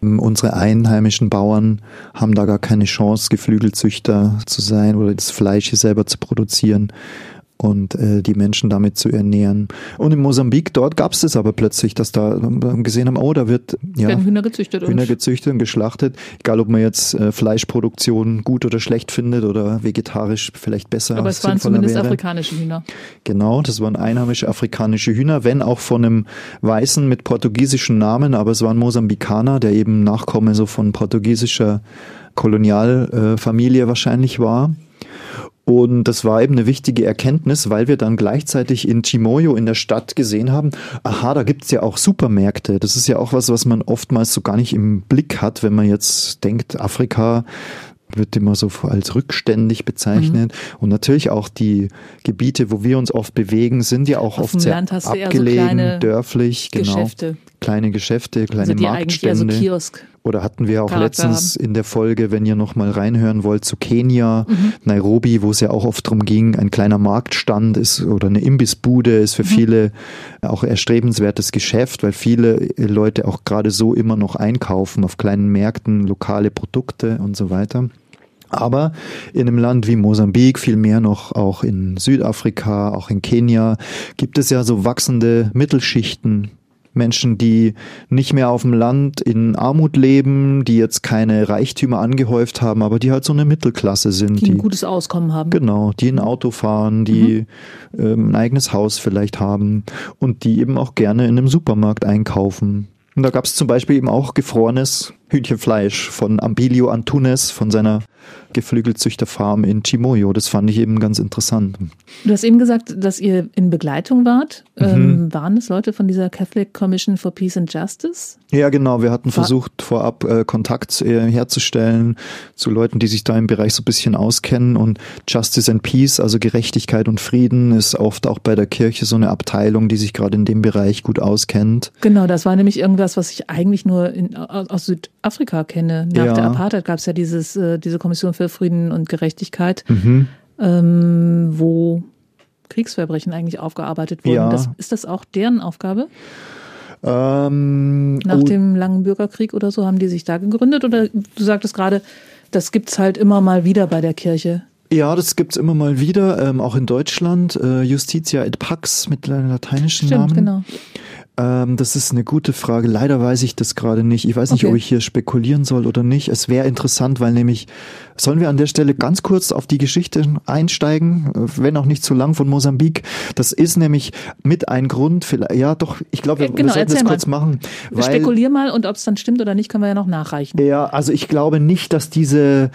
[SPEAKER 3] Unsere einheimischen Bauern haben da gar keine Chance, Geflügelzüchter zu sein oder das Fleisch hier selber zu produzieren und äh, die Menschen damit zu ernähren. Und in Mosambik, dort gab es das aber plötzlich, dass da gesehen haben, oh, da wird
[SPEAKER 2] ja, werden Hühner gezüchtet,
[SPEAKER 3] Hühner gezüchtet und geschlachtet. Egal, ob man jetzt äh, Fleischproduktion gut oder schlecht findet oder vegetarisch vielleicht besser.
[SPEAKER 2] Aber es waren zumindest wäre. afrikanische Hühner.
[SPEAKER 3] Genau, das waren einheimische afrikanische Hühner, wenn auch von einem Weißen mit portugiesischen Namen, aber es war ein Mosambikaner, der eben Nachkomme so von portugiesischer Kolonialfamilie wahrscheinlich war. Und das war eben eine wichtige Erkenntnis, weil wir dann gleichzeitig in Chimoyo in der Stadt gesehen haben, aha, da gibt's ja auch Supermärkte. Das ist ja auch was, was man oftmals so gar nicht im Blick hat, wenn man jetzt denkt, Afrika wird immer so als rückständig bezeichnet. Mhm. Und natürlich auch die Gebiete, wo wir uns oft bewegen, sind ja auch Auf oft sehr abgelegen, so dörflich, genau. Geschäfte. Kleine Geschäfte, kleine also Marktstände. Also Kiosk. Oder hatten wir auch Charakter letztens haben. in der Folge, wenn ihr noch mal reinhören wollt, zu Kenia, mhm. Nairobi, wo es ja auch oft drum ging, ein kleiner Marktstand ist oder eine Imbissbude ist für mhm. viele auch erstrebenswertes Geschäft, weil viele Leute auch gerade so immer noch einkaufen auf kleinen Märkten, lokale Produkte und so weiter. Aber in einem Land wie Mosambik, viel mehr noch auch in Südafrika, auch in Kenia, gibt es ja so wachsende Mittelschichten, Menschen, die nicht mehr auf dem Land in Armut leben, die jetzt keine Reichtümer angehäuft haben, aber die halt so eine Mittelklasse sind.
[SPEAKER 2] Die, die ein gutes Auskommen haben.
[SPEAKER 3] Genau, die ein Auto fahren, die mhm. ähm, ein eigenes Haus vielleicht haben und die eben auch gerne in einem Supermarkt einkaufen. Und da gab es zum Beispiel eben auch gefrorenes Hühnchenfleisch von Ambilio Antunes, von seiner Geflügelzüchterfarm in Chimoyo. Das fand ich eben ganz interessant.
[SPEAKER 2] Du hast eben gesagt, dass ihr in Begleitung wart. Mhm. Ähm, waren es Leute von dieser Catholic Commission for Peace and Justice?
[SPEAKER 3] Ja, genau. Wir hatten War versucht, vorab äh, Kontakt äh, herzustellen zu Leuten, die sich da im Bereich so ein bisschen auskennen. Und Justice and Peace, also Gerechtigkeit und Frieden, ist oft auch bei der Kirche so eine Abteilung, die sich gerade in dem Bereich gut auskennt.
[SPEAKER 2] Genau, das war nämlich irgendwas, was ich eigentlich nur in, aus Südafrika kenne. Nach ja. der Apartheid gab es ja dieses, äh, diese Kommission für Frieden und Gerechtigkeit, mhm. ähm, wo Kriegsverbrechen eigentlich aufgearbeitet wurden. Ja. Das, ist das auch deren Aufgabe? Ähm, Nach oh. dem langen Bürgerkrieg oder so haben die sich da gegründet? Oder du sagtest gerade, das gibt es halt immer mal wieder bei der Kirche.
[SPEAKER 3] Ja, das gibt es immer mal wieder, ähm, auch in Deutschland. Äh, Justitia et Pax mit lateinischen
[SPEAKER 2] Stimmt,
[SPEAKER 3] Namen.
[SPEAKER 2] Genau.
[SPEAKER 3] Ähm, das ist eine gute Frage. Leider weiß ich das gerade nicht. Ich weiß nicht, okay. ob ich hier spekulieren soll oder nicht. Es wäre interessant, weil nämlich, sollen wir an der Stelle ganz kurz auf die Geschichte einsteigen, wenn auch nicht zu lang von Mosambik. Das ist nämlich mit ein Grund, vielleicht, ja doch, ich glaube, wir, genau, wir sollten das kurz mal. machen.
[SPEAKER 2] Weil, Spekulier mal und ob es dann stimmt oder nicht, können wir ja noch nachreichen.
[SPEAKER 3] Ja, also ich glaube nicht, dass diese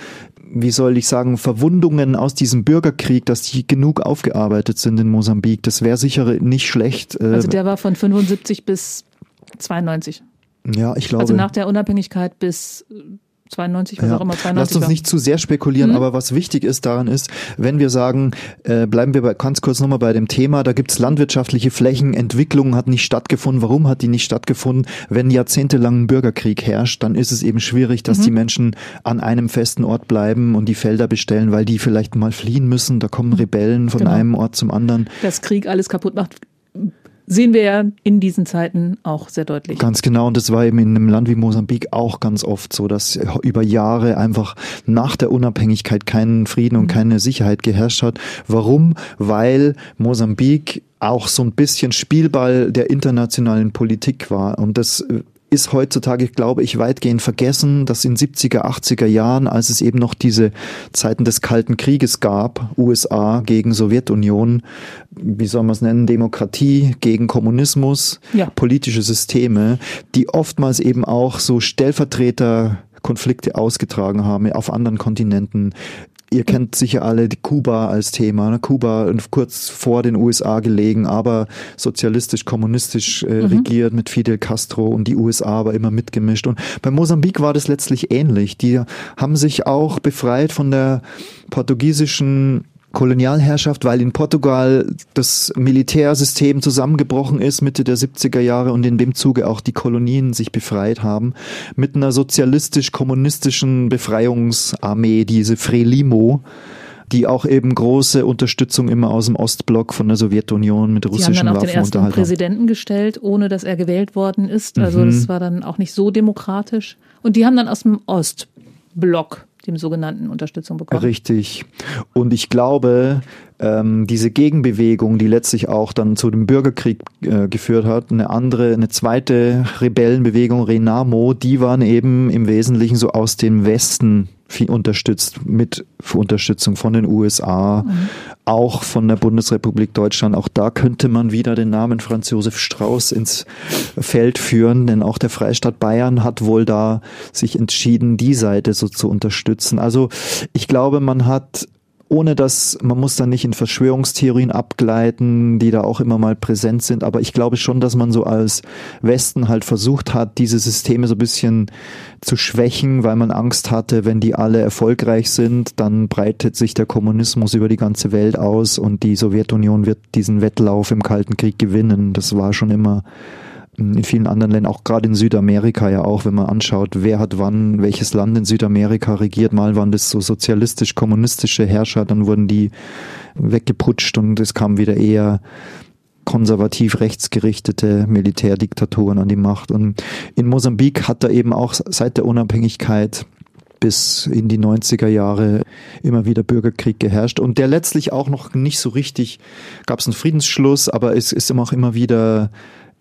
[SPEAKER 3] wie soll ich sagen, Verwundungen aus diesem Bürgerkrieg, dass die genug aufgearbeitet sind in Mosambik. Das wäre sicher nicht schlecht.
[SPEAKER 2] Äh, also der war von 75 bis 92.
[SPEAKER 3] Ja, ich glaube.
[SPEAKER 2] Also nach der Unabhängigkeit bis 92, was ja. auch immer, 92
[SPEAKER 3] Lasst uns nicht zu sehr spekulieren, mhm. aber was wichtig ist daran ist, wenn wir sagen, äh, bleiben wir bei, ganz kurz nochmal bei dem Thema, da gibt's landwirtschaftliche Flächen, Entwicklung hat nicht stattgefunden. Warum hat die nicht stattgefunden? Wenn jahrzehntelang ein Bürgerkrieg herrscht, dann ist es eben schwierig, dass mhm. die Menschen an einem festen Ort bleiben und die Felder bestellen, weil die vielleicht mal fliehen müssen. Da kommen mhm. Rebellen von genau. einem Ort zum anderen.
[SPEAKER 2] Das Krieg alles kaputt macht, sehen wir ja in diesen Zeiten auch sehr deutlich.
[SPEAKER 3] Ganz genau. Und das war eben in einem Land wie Mosambik auch ganz oft so, dass über Jahre einfach nach der Unabhängigkeit keinen Frieden und mhm. keine Sicherheit geherrscht hat. Warum? Weil Mosambik auch so ein bisschen Spielball der internationalen Politik war. Und das ist heutzutage, glaube ich, weitgehend vergessen, dass in 70er, 80er Jahren, als es eben noch diese Zeiten des Kalten Krieges gab, USA gegen Sowjetunion, wie soll man es nennen, Demokratie gegen Kommunismus, ja. politische Systeme, die oftmals eben auch so Stellvertreter Konflikte ausgetragen haben auf anderen Kontinenten. Ihr kennt sicher alle die Kuba als Thema. Ne? Kuba kurz vor den USA gelegen, aber sozialistisch-kommunistisch äh, mhm. regiert mit Fidel Castro und die USA aber immer mitgemischt. Und bei Mosambik war das letztlich ähnlich. Die haben sich auch befreit von der portugiesischen Kolonialherrschaft, weil in Portugal das Militärsystem zusammengebrochen ist Mitte der 70er Jahre und in dem Zuge auch die Kolonien sich befreit haben, mit einer sozialistisch-kommunistischen Befreiungsarmee, diese Frelimo, die auch eben große Unterstützung immer aus dem Ostblock von der Sowjetunion mit russischen Waffen
[SPEAKER 2] Die haben dann
[SPEAKER 3] auch
[SPEAKER 2] den ersten Präsidenten gestellt, ohne dass er gewählt worden ist. Also mhm. das war dann auch nicht so demokratisch. Und die haben dann aus dem Ostblock dem sogenannten Unterstützung bekommen.
[SPEAKER 3] Richtig. Und ich glaube, ähm, diese Gegenbewegung, die letztlich auch dann zu dem Bürgerkrieg äh, geführt hat, eine andere, eine zweite Rebellenbewegung, Renamo, die waren eben im Wesentlichen so aus dem Westen viel unterstützt mit Unterstützung von den USA, mhm. auch von der Bundesrepublik Deutschland. Auch da könnte man wieder den Namen Franz Josef Strauß ins Feld führen, denn auch der Freistaat Bayern hat wohl da sich entschieden, die Seite so zu unterstützen. Also ich glaube, man hat ohne dass man muss da nicht in Verschwörungstheorien abgleiten, die da auch immer mal präsent sind, aber ich glaube schon, dass man so als Westen halt versucht hat, diese Systeme so ein bisschen zu schwächen, weil man Angst hatte, wenn die alle erfolgreich sind, dann breitet sich der Kommunismus über die ganze Welt aus und die Sowjetunion wird diesen Wettlauf im Kalten Krieg gewinnen. Das war schon immer in vielen anderen Ländern, auch gerade in Südamerika ja auch, wenn man anschaut, wer hat wann welches Land in Südamerika regiert. Mal waren das so sozialistisch-kommunistische Herrscher, dann wurden die weggeputscht und es kam wieder eher konservativ rechtsgerichtete Militärdiktaturen an die Macht. Und in Mosambik hat da eben auch seit der Unabhängigkeit bis in die 90er Jahre immer wieder Bürgerkrieg geherrscht und der letztlich auch noch nicht so richtig, gab es einen Friedensschluss, aber es ist immer auch immer wieder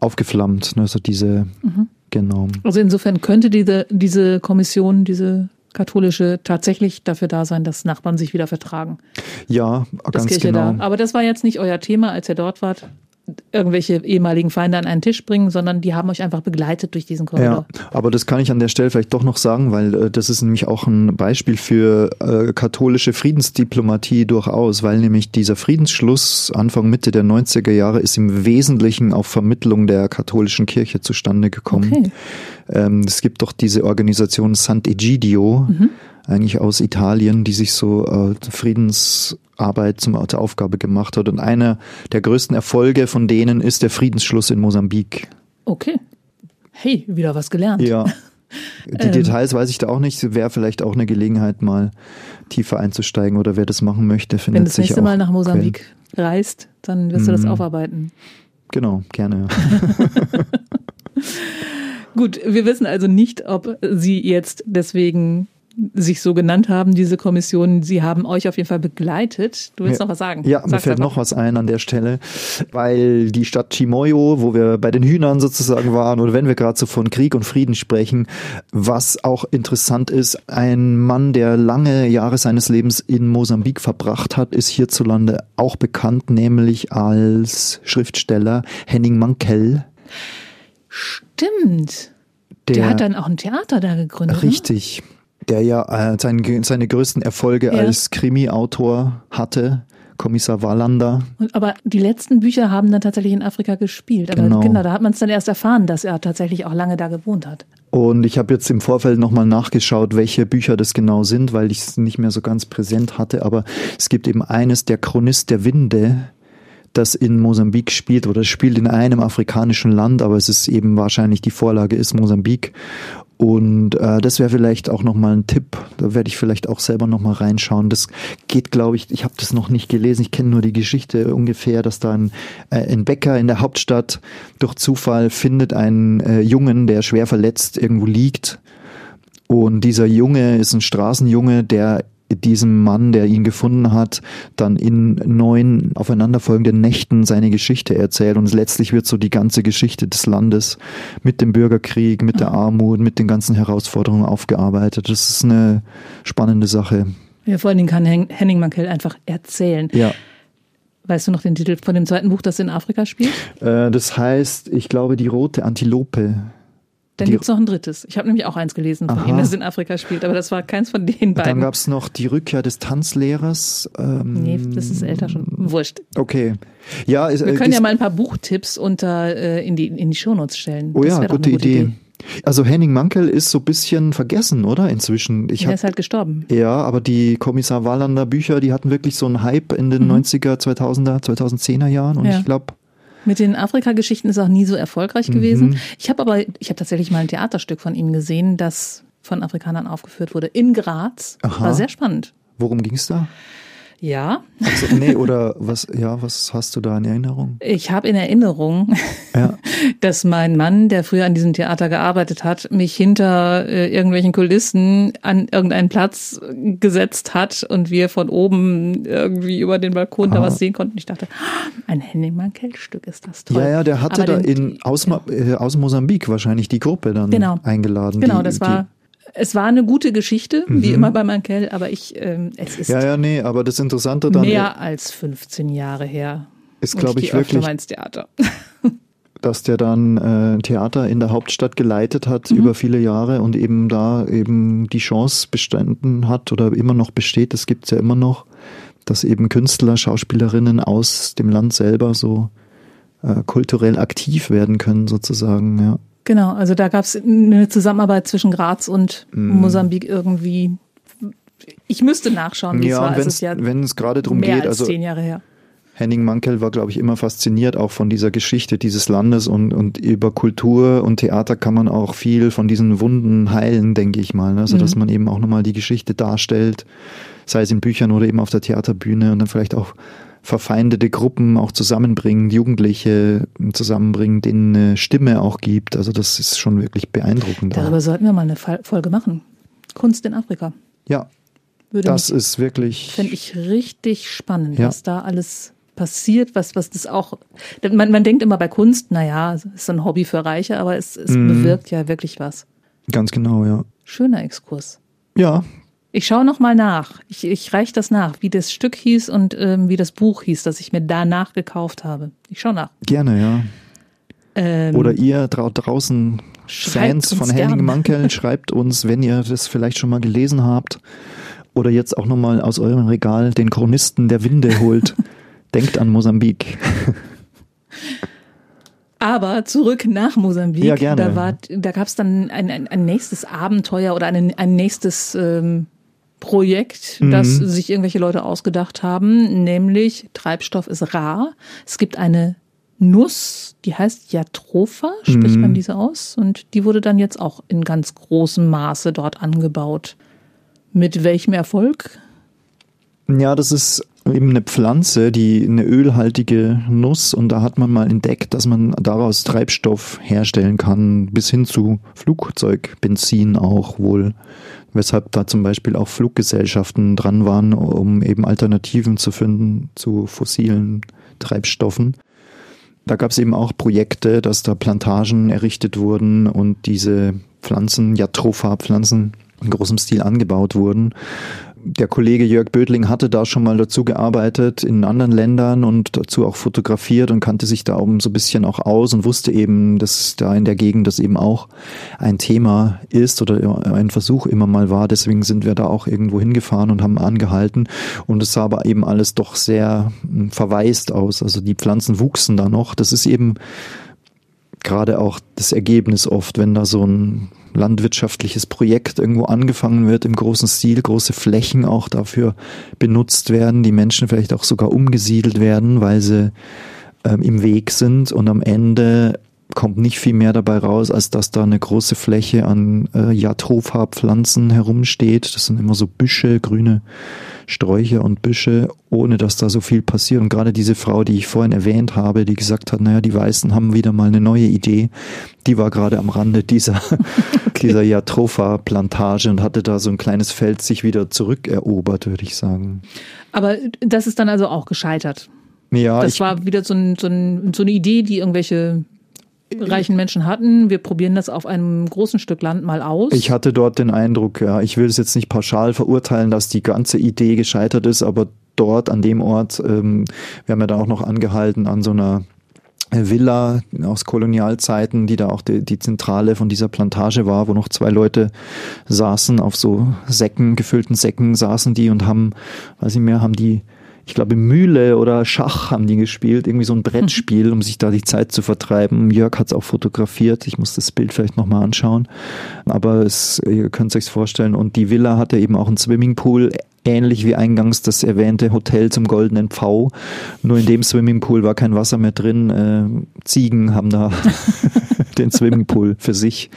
[SPEAKER 3] aufgeflammt. Ne? Also diese, mhm. genau.
[SPEAKER 2] Also insofern könnte diese, diese Kommission, diese katholische tatsächlich dafür da sein, dass Nachbarn sich wieder vertragen.
[SPEAKER 3] Ja,
[SPEAKER 2] das ganz genau. Da. Aber das war jetzt nicht euer Thema, als ihr dort wart irgendwelche ehemaligen Feinde an einen Tisch bringen, sondern die haben euch einfach begleitet durch diesen Korridor.
[SPEAKER 3] Ja, aber das kann ich an der Stelle vielleicht doch noch sagen, weil äh, das ist nämlich auch ein Beispiel für äh, katholische Friedensdiplomatie durchaus, weil nämlich dieser Friedensschluss Anfang Mitte der 90er Jahre ist im Wesentlichen auf Vermittlung der katholischen Kirche zustande gekommen. Okay. Ähm, es gibt doch diese Organisation Sant'Egidio, mhm eigentlich aus Italien, die sich so äh, Friedensarbeit zum, zur Aufgabe gemacht hat. Und einer der größten Erfolge von denen ist der Friedensschluss in Mosambik.
[SPEAKER 2] Okay. Hey, wieder was gelernt.
[SPEAKER 3] Ja. [laughs] Die ähm. Details weiß ich da auch nicht. Wäre vielleicht auch eine Gelegenheit, mal tiefer einzusteigen oder wer das machen möchte, findet
[SPEAKER 2] Wenn
[SPEAKER 3] du das nächste
[SPEAKER 2] Mal nach Mosambik Quellen. reist, dann wirst du das mhm. aufarbeiten.
[SPEAKER 3] Genau, gerne. [laughs]
[SPEAKER 2] Gut, wir wissen also nicht, ob sie jetzt deswegen sich so genannt haben, diese Kommission. Sie haben euch auf jeden Fall begleitet. Du willst
[SPEAKER 3] ja,
[SPEAKER 2] noch was sagen?
[SPEAKER 3] Ja, Sag's mir fällt einfach. noch was ein an der Stelle, weil die Stadt Chimoyo, wo wir bei den Hühnern sozusagen waren, oder wenn wir gerade so von Krieg und Frieden sprechen, was auch interessant ist, ein Mann, der lange Jahre seines Lebens in Mosambik verbracht hat, ist hierzulande auch bekannt, nämlich als Schriftsteller Henning Mankell.
[SPEAKER 2] Stimmt. Der, der, hat dann auch ein Theater da gegründet.
[SPEAKER 3] Ne? Richtig. Ne? Der ja äh, sein, seine größten Erfolge ja. als Krimi-Autor hatte. Kommissar Wallander.
[SPEAKER 2] aber die letzten Bücher haben dann tatsächlich in Afrika gespielt. Aber genau, genau da hat man es dann erst erfahren, dass er tatsächlich auch lange da gewohnt hat.
[SPEAKER 3] Und ich habe jetzt im Vorfeld nochmal nachgeschaut, welche Bücher das genau sind, weil ich es nicht mehr so ganz präsent hatte. Aber es gibt eben eines, der Chronist der Winde, das in Mosambik spielt oder spielt in einem afrikanischen Land, aber es ist eben wahrscheinlich die Vorlage ist Mosambik. Und äh, das wäre vielleicht auch nochmal ein Tipp. Da werde ich vielleicht auch selber nochmal reinschauen. Das geht, glaube ich, ich habe das noch nicht gelesen. Ich kenne nur die Geschichte ungefähr, dass da ein, äh, ein Bäcker in der Hauptstadt durch Zufall findet einen äh, Jungen, der schwer verletzt irgendwo liegt. Und dieser Junge ist ein Straßenjunge, der diesem Mann, der ihn gefunden hat, dann in neun aufeinanderfolgenden Nächten seine Geschichte erzählt und letztlich wird so die ganze Geschichte des Landes mit dem Bürgerkrieg, mit der Armut, mit den ganzen Herausforderungen aufgearbeitet. Das ist eine spannende Sache.
[SPEAKER 2] Ja, vor allen Dingen kann Henning Mankell einfach erzählen.
[SPEAKER 3] Ja.
[SPEAKER 2] Weißt du noch den Titel von dem zweiten Buch, das in Afrika spielt?
[SPEAKER 3] Äh, das heißt, ich glaube, die rote Antilope.
[SPEAKER 2] Dann gibt es noch ein drittes. Ich habe nämlich auch eins gelesen von
[SPEAKER 3] Aha.
[SPEAKER 2] ihm, das in Afrika spielt, aber das war keins von den beiden.
[SPEAKER 3] Dann gab es noch die Rückkehr des Tanzlehrers. Ähm,
[SPEAKER 2] nee, das ist älter schon. Wurscht.
[SPEAKER 3] Okay. Ja, ist,
[SPEAKER 2] Wir können
[SPEAKER 3] ist,
[SPEAKER 2] ja mal ein paar Buchtipps unter äh, in die in die Shownotes stellen.
[SPEAKER 3] Oh
[SPEAKER 2] Das
[SPEAKER 3] ja,
[SPEAKER 2] doch
[SPEAKER 3] gute,
[SPEAKER 2] eine
[SPEAKER 3] Idee. Also Henning Mankel ist so ein bisschen vergessen, oder? Inzwischen. Ich
[SPEAKER 2] Er
[SPEAKER 3] hab,
[SPEAKER 2] ist halt gestorben.
[SPEAKER 3] ja, aber die Kommissar Wallander Bücher, die hatten wirklich so einen Hype in den 90er, 2000er, 2010er Jahren. Und
[SPEAKER 2] Mhm. Ja.
[SPEAKER 3] ich glaube,
[SPEAKER 2] Mit den Afrika-Geschichten ist er auch nie so erfolgreich
[SPEAKER 3] Mhm.
[SPEAKER 2] gewesen. Ich habe aber, ich habe tatsächlich mal ein Theaterstück von ihm gesehen, das von Afrikanern aufgeführt wurde in Graz.
[SPEAKER 3] Aha.
[SPEAKER 2] War sehr spannend.
[SPEAKER 3] worum ging's da?
[SPEAKER 2] Ja,
[SPEAKER 3] Also, nee, oder was, ja, was hast du da in Erinnerung?
[SPEAKER 2] ich habe in Erinnerung,
[SPEAKER 3] Ja. [laughs]
[SPEAKER 2] dass mein Mann, der früher an diesem Theater gearbeitet hat, mich hinter äh, irgendwelchen Kulissen an irgendeinen Platz gesetzt hat und wir von oben irgendwie über den Balkon da
[SPEAKER 3] Ah.
[SPEAKER 2] was sehen konnten. Ich dachte, ah, ein Henning Mankell-Stück ist das toll.
[SPEAKER 3] Ja, ja, der hatte
[SPEAKER 2] Aber
[SPEAKER 3] da in, aus, Ma- äh, aus Mosambik wahrscheinlich die Gruppe dann
[SPEAKER 2] Genau.
[SPEAKER 3] eingeladen.
[SPEAKER 2] Genau,
[SPEAKER 3] die,
[SPEAKER 2] das war, es war eine gute Geschichte, wie immer bei Mankell, aber ich, ähm, es ist
[SPEAKER 3] ja, ja, nee, aber das Interessante dann
[SPEAKER 2] mehr als 15 Jahre her.
[SPEAKER 3] ist, glaube
[SPEAKER 2] ich
[SPEAKER 3] ich, wirklich,
[SPEAKER 2] ins Theater. [laughs]
[SPEAKER 3] dass der dann äh, Theater in der Hauptstadt geleitet hat
[SPEAKER 2] Mhm.
[SPEAKER 3] über viele Jahre und eben da eben die Chance bestanden hat oder immer noch besteht, das gibt's ja immer noch, dass eben Künstler, Schauspielerinnen aus dem Land selber so äh, kulturell aktiv werden können, sozusagen, ja.
[SPEAKER 2] Genau, also da gab es eine Zusammenarbeit zwischen Graz und
[SPEAKER 3] Mhm.
[SPEAKER 2] Mosambik irgendwie. Ich müsste nachschauen, wie es
[SPEAKER 3] Ja,
[SPEAKER 2] war. Es
[SPEAKER 3] wenn's-
[SPEAKER 2] ist ja
[SPEAKER 3] wenn es gerade darum geht,
[SPEAKER 2] als
[SPEAKER 3] also
[SPEAKER 2] zehn Jahre her.
[SPEAKER 3] Henning Mankell war, glaube ich, immer fasziniert auch von dieser Geschichte dieses Landes und, und über Kultur und Theater kann man auch viel von diesen Wunden heilen, denke ich mal. Ne? Also, dass man eben auch nochmal die Geschichte darstellt, sei es in Büchern oder eben auf der Theaterbühne und dann vielleicht auch verfeindete Gruppen auch zusammenbringen, Jugendliche zusammenbringen, denen eine Stimme auch gibt. Also das ist schon wirklich beeindruckend.
[SPEAKER 2] Darüber sollten wir mal eine Folge machen. Kunst in Afrika.
[SPEAKER 3] Ja,
[SPEAKER 2] Würde
[SPEAKER 3] das
[SPEAKER 2] mich,
[SPEAKER 3] ist wirklich.
[SPEAKER 2] fände ich richtig spannend,
[SPEAKER 3] Ja.
[SPEAKER 2] was da alles passiert, was, was das auch, man, man denkt immer bei Kunst, naja, es ist ein Hobby für Reiche, aber es, es
[SPEAKER 3] Mhm.
[SPEAKER 2] bewirkt ja wirklich was.
[SPEAKER 3] Ganz genau, ja.
[SPEAKER 2] Schöner Exkurs.
[SPEAKER 3] Ja,
[SPEAKER 2] Ich schaue noch mal nach. Ich, ich reiche das nach, wie das Stück hieß und ähm, wie das Buch hieß, das ich mir danach gekauft habe. Ich schaue nach.
[SPEAKER 3] gerne, ja.
[SPEAKER 2] Ähm,
[SPEAKER 3] Oder ihr drau draußen Fans von Henning
[SPEAKER 2] gern.
[SPEAKER 3] Mankel, [laughs] schreibt uns, wenn ihr das vielleicht schon mal gelesen habt oder jetzt auch nochmal aus eurem Regal den Chronisten der Winde holt. [laughs] Denkt an Mosambik.
[SPEAKER 2] Aber zurück nach Mosambik.
[SPEAKER 3] Ja, gerne.
[SPEAKER 2] Da, war, da gab es dann ein, ein, ein nächstes Abenteuer oder ein, ein nächstes ähm, Projekt,
[SPEAKER 3] Mhm.
[SPEAKER 2] das sich irgendwelche Leute ausgedacht haben, nämlich Treibstoff ist rar. Es gibt eine Nuss, die heißt Jatropha, spricht
[SPEAKER 3] Mhm.
[SPEAKER 2] man diese aus? Und die wurde dann jetzt auch in ganz großem Maße dort angebaut. Mit welchem Erfolg?
[SPEAKER 3] Ja, das ist eben eine Pflanze, die eine ölhaltige Nuss und da hat man mal entdeckt, dass man daraus Treibstoff herstellen kann, bis hin zu Flugzeugbenzin auch wohl. Weshalb da zum Beispiel auch Fluggesellschaften dran waren, um eben Alternativen zu finden zu fossilen Treibstoffen. Da gab es eben auch Projekte, dass da Plantagen errichtet wurden und diese Pflanzen, Jatropha-Pflanzen, in großem Stil angebaut wurden. Der Kollege Jörg Bödling hatte da schon mal dazu gearbeitet in anderen Ländern und dazu auch fotografiert und kannte sich da oben so ein bisschen auch aus und wusste eben, dass da in der Gegend das eben auch ein Thema ist oder ein Versuch immer mal war. Deswegen sind wir da auch irgendwo hingefahren und haben angehalten und es sah aber eben alles doch sehr hm, verwaist aus. Also die Pflanzen wuchsen da noch. Das ist eben gerade auch das Ergebnis oft, wenn da so ein landwirtschaftliches Projekt irgendwo angefangen wird im großen Stil, große Flächen auch dafür benutzt werden, die Menschen vielleicht auch sogar umgesiedelt werden, weil sie ähm, im Weg sind und am Ende kommt nicht viel mehr dabei raus, als dass da eine große Fläche an äh, Jatropha-Pflanzen herumsteht. Das sind immer so Büsche, grüne Sträucher und Büsche, ohne dass da so viel passiert. Und gerade diese Frau, die ich vorhin erwähnt habe, die gesagt hat, naja, die Weißen haben wieder mal eine neue Idee, die war gerade am Rande dieser, [laughs] okay. dieser Jatropha-Plantage und hatte da so ein kleines Feld sich wieder zurückerobert, würde ich sagen.
[SPEAKER 2] Aber das ist dann also auch gescheitert. Ja, das war wieder so, ein, so, ein, so eine Idee, die irgendwelche reichen Menschen hatten. Wir probieren das auf einem großen Stück Land mal aus.
[SPEAKER 3] Ich hatte dort den Eindruck, ja, ich will es jetzt nicht pauschal verurteilen, dass die ganze Idee gescheitert ist, aber dort an dem Ort, ähm, wir haben ja da auch noch angehalten an so einer Villa aus Kolonialzeiten, die da auch die, die, Zentrale von dieser Plantage war, wo noch zwei Leute saßen, auf so Säcken, gefüllten Säcken saßen die und haben, weiß ich mehr, haben die ich glaube, Mühle oder Schach haben die gespielt, irgendwie so ein Brettspiel, um sich da die Zeit zu vertreiben. Jörg hat es auch fotografiert, ich muss das Bild vielleicht nochmal anschauen. Aber es, ihr könnt es euch vorstellen. Und die Villa hatte eben auch einen Swimmingpool, ähnlich wie eingangs das erwähnte Hotel zum Goldenen Pfau. Nur in dem Swimmingpool war kein Wasser mehr drin. Äh, Ziegen haben da [laughs] den Swimmingpool für sich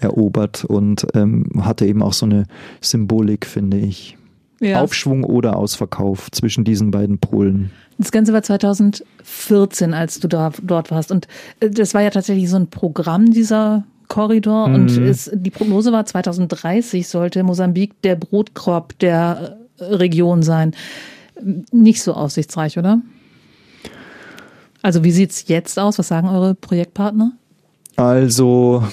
[SPEAKER 3] erobert und ähm, hatte eben auch so eine Symbolik, finde ich ja. Aufschwung oder Ausverkauf zwischen diesen beiden Polen.
[SPEAKER 2] Das Ganze war 2014, als du da, dort warst. Und äh, das war ja tatsächlich so ein Programm, dieser Korridor. Mhm. Und es, die Prognose war, 2030 sollte Mosambik der Brotkorb der äh, Region sein. Nicht so aussichtsreich, oder? Also wie sieht es jetzt aus? Was sagen eure Projektpartner?
[SPEAKER 3] Also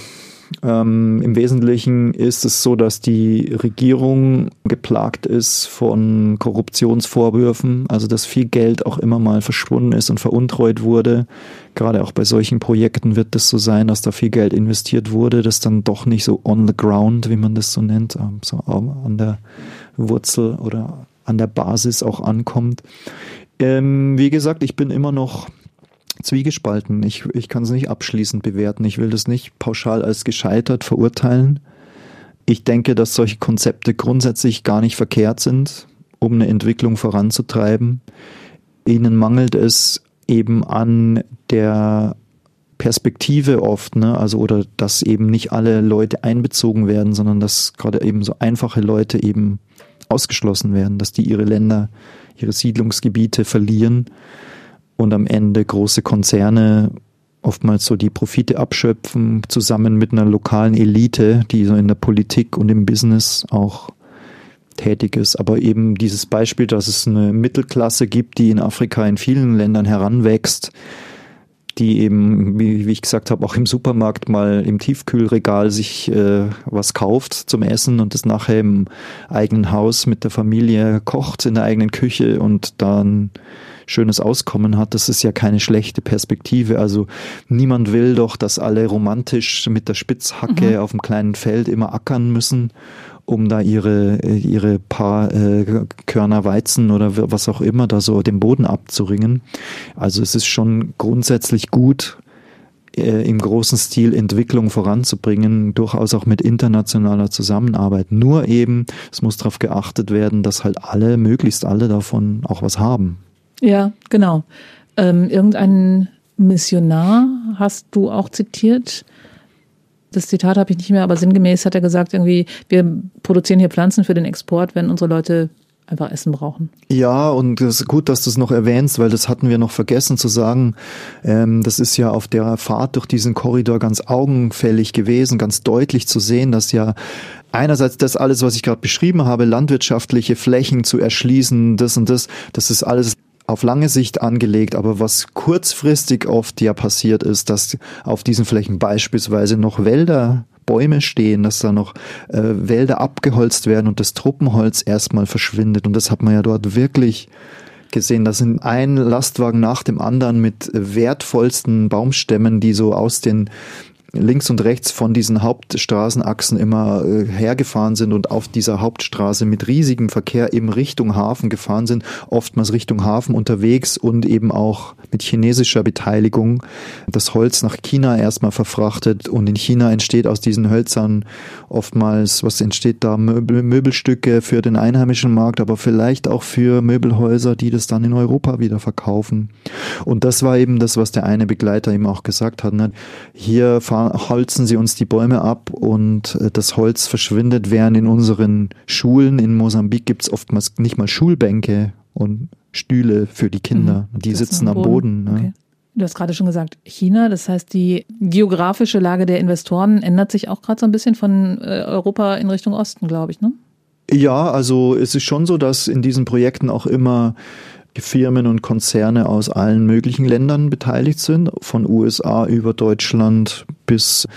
[SPEAKER 3] ähm, Im Wesentlichen ist es so, dass die Regierung geplagt ist von Korruptionsvorwürfen, also dass viel Geld auch immer mal verschwunden ist und veruntreut wurde. Gerade auch bei solchen Projekten wird es so sein, dass da viel Geld investiert wurde, das dann doch nicht so on the ground, wie man das so nennt, ähm, so an der Wurzel oder an der Basis auch ankommt. Ähm, wie gesagt, ich bin immer noch zwiegespalten. Ich, ich kann es nicht abschließend bewerten. Ich will das nicht pauschal als gescheitert verurteilen. Ich denke, dass solche Konzepte grundsätzlich gar nicht verkehrt sind, um eine Entwicklung voranzutreiben. Ihnen mangelt es eben an der Perspektive oft, ne? Also oder dass eben nicht alle Leute einbezogen werden, sondern dass gerade eben so einfache Leute eben ausgeschlossen werden, dass die ihre Länder, ihre Siedlungsgebiete verlieren und am Ende große Konzerne oftmals so die Profite abschöpfen, zusammen mit einer lokalen Elite, die so in der Politik und im Business auch tätig ist. Aber eben dieses Beispiel, dass es eine Mittelklasse gibt, die in Afrika in vielen Ländern heranwächst, die eben, wie, wie ich gesagt habe, auch im Supermarkt mal im Tiefkühlregal sich äh, was kauft zum Essen und das nachher im eigenen Haus mit der Familie kocht, in der eigenen Küche und dann schönes Auskommen hat, das ist ja keine schlechte Perspektive. Also niemand will doch, dass alle romantisch mit der Spitzhacke mhm. auf dem kleinen Feld immer ackern müssen, um da ihre, ihre paar äh, Körner Weizen oder was auch immer da so den Boden abzuringen. Also es ist schon grundsätzlich gut, äh, im großen Stil Entwicklung voranzubringen, durchaus auch mit internationaler Zusammenarbeit. Nur eben, es muss darauf geachtet werden, dass halt alle, möglichst alle davon auch was haben.
[SPEAKER 2] Ja, genau. Ähm, irgendeinen Missionar hast du auch zitiert. Das Zitat habe ich nicht mehr, aber sinngemäß hat er gesagt, irgendwie, wir produzieren hier Pflanzen für den Export, wenn unsere Leute einfach Essen brauchen.
[SPEAKER 3] Ja, und es ist gut, dass du es noch erwähnst, weil das hatten wir noch vergessen zu sagen. Ähm, das ist ja auf der Fahrt durch diesen Korridor ganz augenfällig gewesen, ganz deutlich zu sehen, dass ja einerseits das alles, was ich gerade beschrieben habe, landwirtschaftliche Flächen zu erschließen, das und das, das ist alles auf lange Sicht angelegt, aber was kurzfristig oft ja passiert ist, dass auf diesen Flächen beispielsweise noch Wälder Bäume stehen, dass da noch äh, Wälder abgeholzt werden und das Truppenholz erstmal verschwindet. Und das hat man ja dort wirklich gesehen. Da sind ein Lastwagen nach dem anderen mit wertvollsten Baumstämmen, die so aus den links und rechts von diesen Hauptstraßenachsen immer äh, hergefahren sind und auf dieser Hauptstraße mit riesigem Verkehr eben Richtung Hafen gefahren sind, oftmals Richtung Hafen unterwegs und eben auch mit chinesischer Beteiligung das Holz nach China erstmal verfrachtet und in China entsteht aus diesen Hölzern oftmals, was entsteht da, Möbel, Möbelstücke für den einheimischen Markt, aber vielleicht auch für Möbelhäuser, die das dann in Europa wieder verkaufen. Und das war eben das, was der eine Begleiter eben auch gesagt hat. Ne? Hier holzen sie uns die Bäume ab und äh, das Holz verschwindet, während in unseren Schulen in Mosambik gibt es oftmals nicht mal Schulbänke und Stühle für die Kinder. Mhm, die sitzen am Boden. Boden ne? okay.
[SPEAKER 2] Du hast gerade schon gesagt, China, das heißt, die geografische Lage der Investoren ändert sich auch gerade so ein bisschen von äh, Europa in Richtung Osten, glaube ich, ne?
[SPEAKER 3] Ja, also es ist schon so, dass in diesen Projekten auch immer Firmen und Konzerne aus allen möglichen Ländern beteiligt sind, von USA über Deutschland bis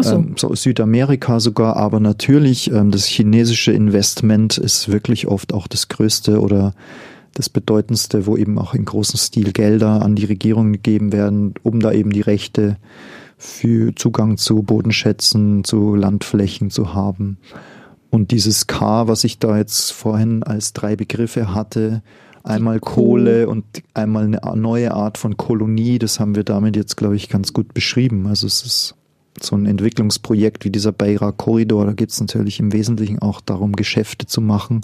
[SPEAKER 3] so. ähm, so Südamerika sogar. Aber natürlich, ähm, das chinesische Investment ist wirklich oft auch das größte oder das bedeutendste, wo eben auch in großem Stil Gelder an die Regierung gegeben werden, um da eben die Rechte für Zugang zu Bodenschätzen, zu Landflächen zu haben. Und dieses K, was ich da jetzt vorhin als drei Begriffe hatte, einmal Kohle und einmal eine neue Art von Kolonie, das haben wir damit jetzt, glaube ich, ganz gut beschrieben. Also es ist so ein Entwicklungsprojekt wie dieser Beira Korridor, da geht es natürlich im Wesentlichen auch darum, Geschäfte zu machen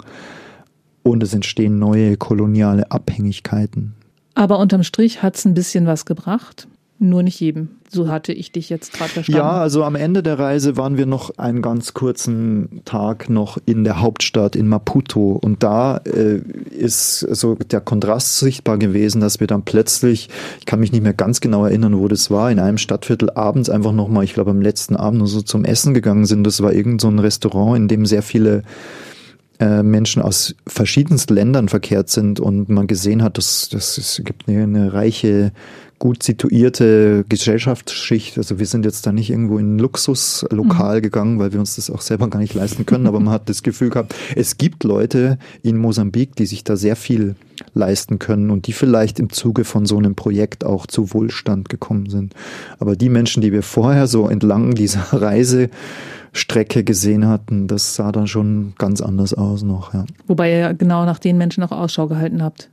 [SPEAKER 3] und es entstehen neue koloniale Abhängigkeiten.
[SPEAKER 2] Aber unterm Strich hat es ein bisschen was gebracht. Nur nicht jedem. So hatte ich dich jetzt gerade verstanden.
[SPEAKER 3] Ja, also am Ende der Reise waren wir noch einen ganz kurzen Tag noch in der Hauptstadt in Maputo. Und da äh, ist so der Kontrast sichtbar gewesen, dass wir dann plötzlich, ich kann mich nicht mehr ganz genau erinnern, wo das war, in einem Stadtviertel abends einfach nochmal, ich glaube am letzten Abend nur so zum Essen gegangen sind. Das war irgend so ein Restaurant, in dem sehr viele äh, Menschen aus verschiedensten Ländern verkehrt sind und man gesehen hat, dass, dass es gibt eine, eine reiche gut situierte Gesellschaftsschicht. Also wir sind jetzt da nicht irgendwo in ein Luxuslokal mhm. gegangen, weil wir uns das auch selber gar nicht leisten können, aber man hat das Gefühl gehabt, es gibt Leute in Mosambik, die sich da sehr viel leisten können und die vielleicht im Zuge von so einem Projekt auch zu Wohlstand gekommen sind. Aber die Menschen, die wir vorher so entlang dieser [laughs] Reisestrecke gesehen hatten, das sah dann schon ganz anders aus noch. Ja.
[SPEAKER 2] Wobei ihr genau nach den Menschen auch Ausschau gehalten habt.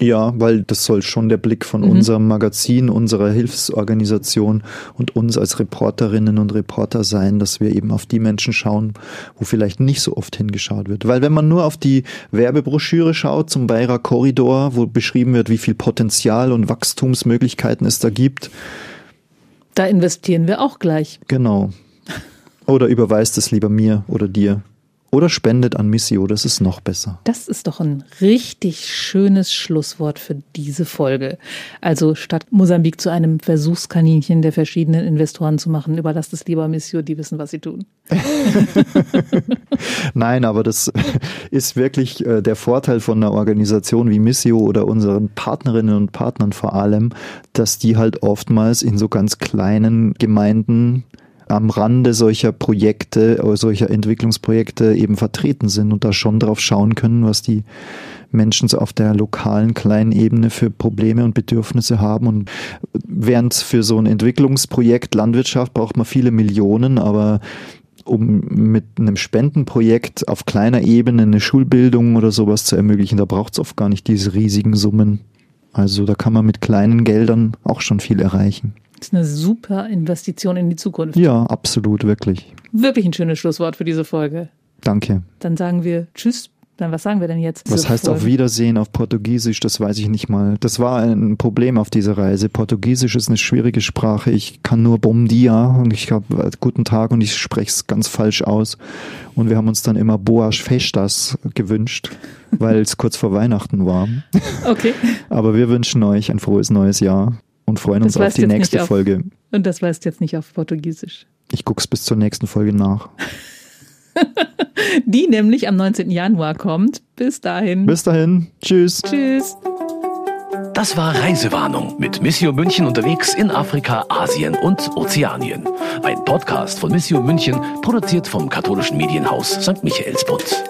[SPEAKER 3] Ja, weil das soll schon der Blick von mhm. unserem Magazin, unserer Hilfsorganisation und uns als Reporterinnen und Reporter sein, dass wir eben auf die Menschen schauen, wo vielleicht nicht so oft hingeschaut wird. Weil wenn man nur auf die Werbebroschüre schaut zum Beira Korridor, wo beschrieben wird, wie viel Potenzial und Wachstumsmöglichkeiten es da gibt.
[SPEAKER 2] Da investieren wir auch gleich.
[SPEAKER 3] Genau. Oder überweist es lieber mir oder dir. Oder spendet an Missio, das ist noch besser.
[SPEAKER 2] Das ist doch ein richtig schönes Schlusswort für diese Folge. Also statt Mosambik zu einem Versuchskaninchen der verschiedenen Investoren zu machen, überlasst es lieber Missio, die wissen, was sie tun. [laughs]
[SPEAKER 3] Nein, aber das ist wirklich äh, der Vorteil von einer Organisation wie Missio oder unseren Partnerinnen und Partnern vor allem, dass die halt oftmals in so ganz kleinen Gemeinden am Rande solcher Projekte, oder solcher Entwicklungsprojekte eben vertreten sind und da schon drauf schauen können, was die Menschen auf der lokalen kleinen Ebene für Probleme und Bedürfnisse haben. Und während für so ein Entwicklungsprojekt Landwirtschaft braucht man viele Millionen, aber um mit einem Spendenprojekt auf kleiner Ebene eine Schulbildung oder sowas zu ermöglichen, da braucht es oft gar nicht diese riesigen Summen. Also da kann man mit kleinen Geldern auch schon viel erreichen.
[SPEAKER 2] Ist eine super Investition in die Zukunft.
[SPEAKER 3] Ja, absolut, wirklich.
[SPEAKER 2] Wirklich ein schönes Schlusswort für diese Folge.
[SPEAKER 3] Danke.
[SPEAKER 2] Dann sagen wir Tschüss. Dann was sagen wir denn jetzt?
[SPEAKER 3] Was heißt Folge? auf Wiedersehen auf Portugiesisch? Das weiß ich nicht mal. Das war ein Problem auf dieser Reise. Portugiesisch ist eine schwierige Sprache. Ich kann nur Bom dia und ich habe äh, guten Tag und ich spreche es ganz falsch aus. Und wir haben uns dann immer Boas Festas gewünscht, [laughs] weil es kurz vor Weihnachten war.
[SPEAKER 2] Okay.
[SPEAKER 3] Aber wir wünschen euch ein frohes neues Jahr und freuen das uns auf die nächste auf, Folge.
[SPEAKER 2] Und das weißt jetzt nicht auf Portugiesisch.
[SPEAKER 3] Ich guck's bis zur nächsten Folge nach. [laughs]
[SPEAKER 2] die nämlich am 19. Januar kommt. Bis dahin.
[SPEAKER 3] Bis dahin. Tschüss.
[SPEAKER 2] Tschüss.
[SPEAKER 4] Das war Reisewarnung mit Missio München unterwegs in Afrika, Asien und Ozeanien. Ein Podcast von Missio München, produziert vom katholischen Medienhaus St. Michaelsbund.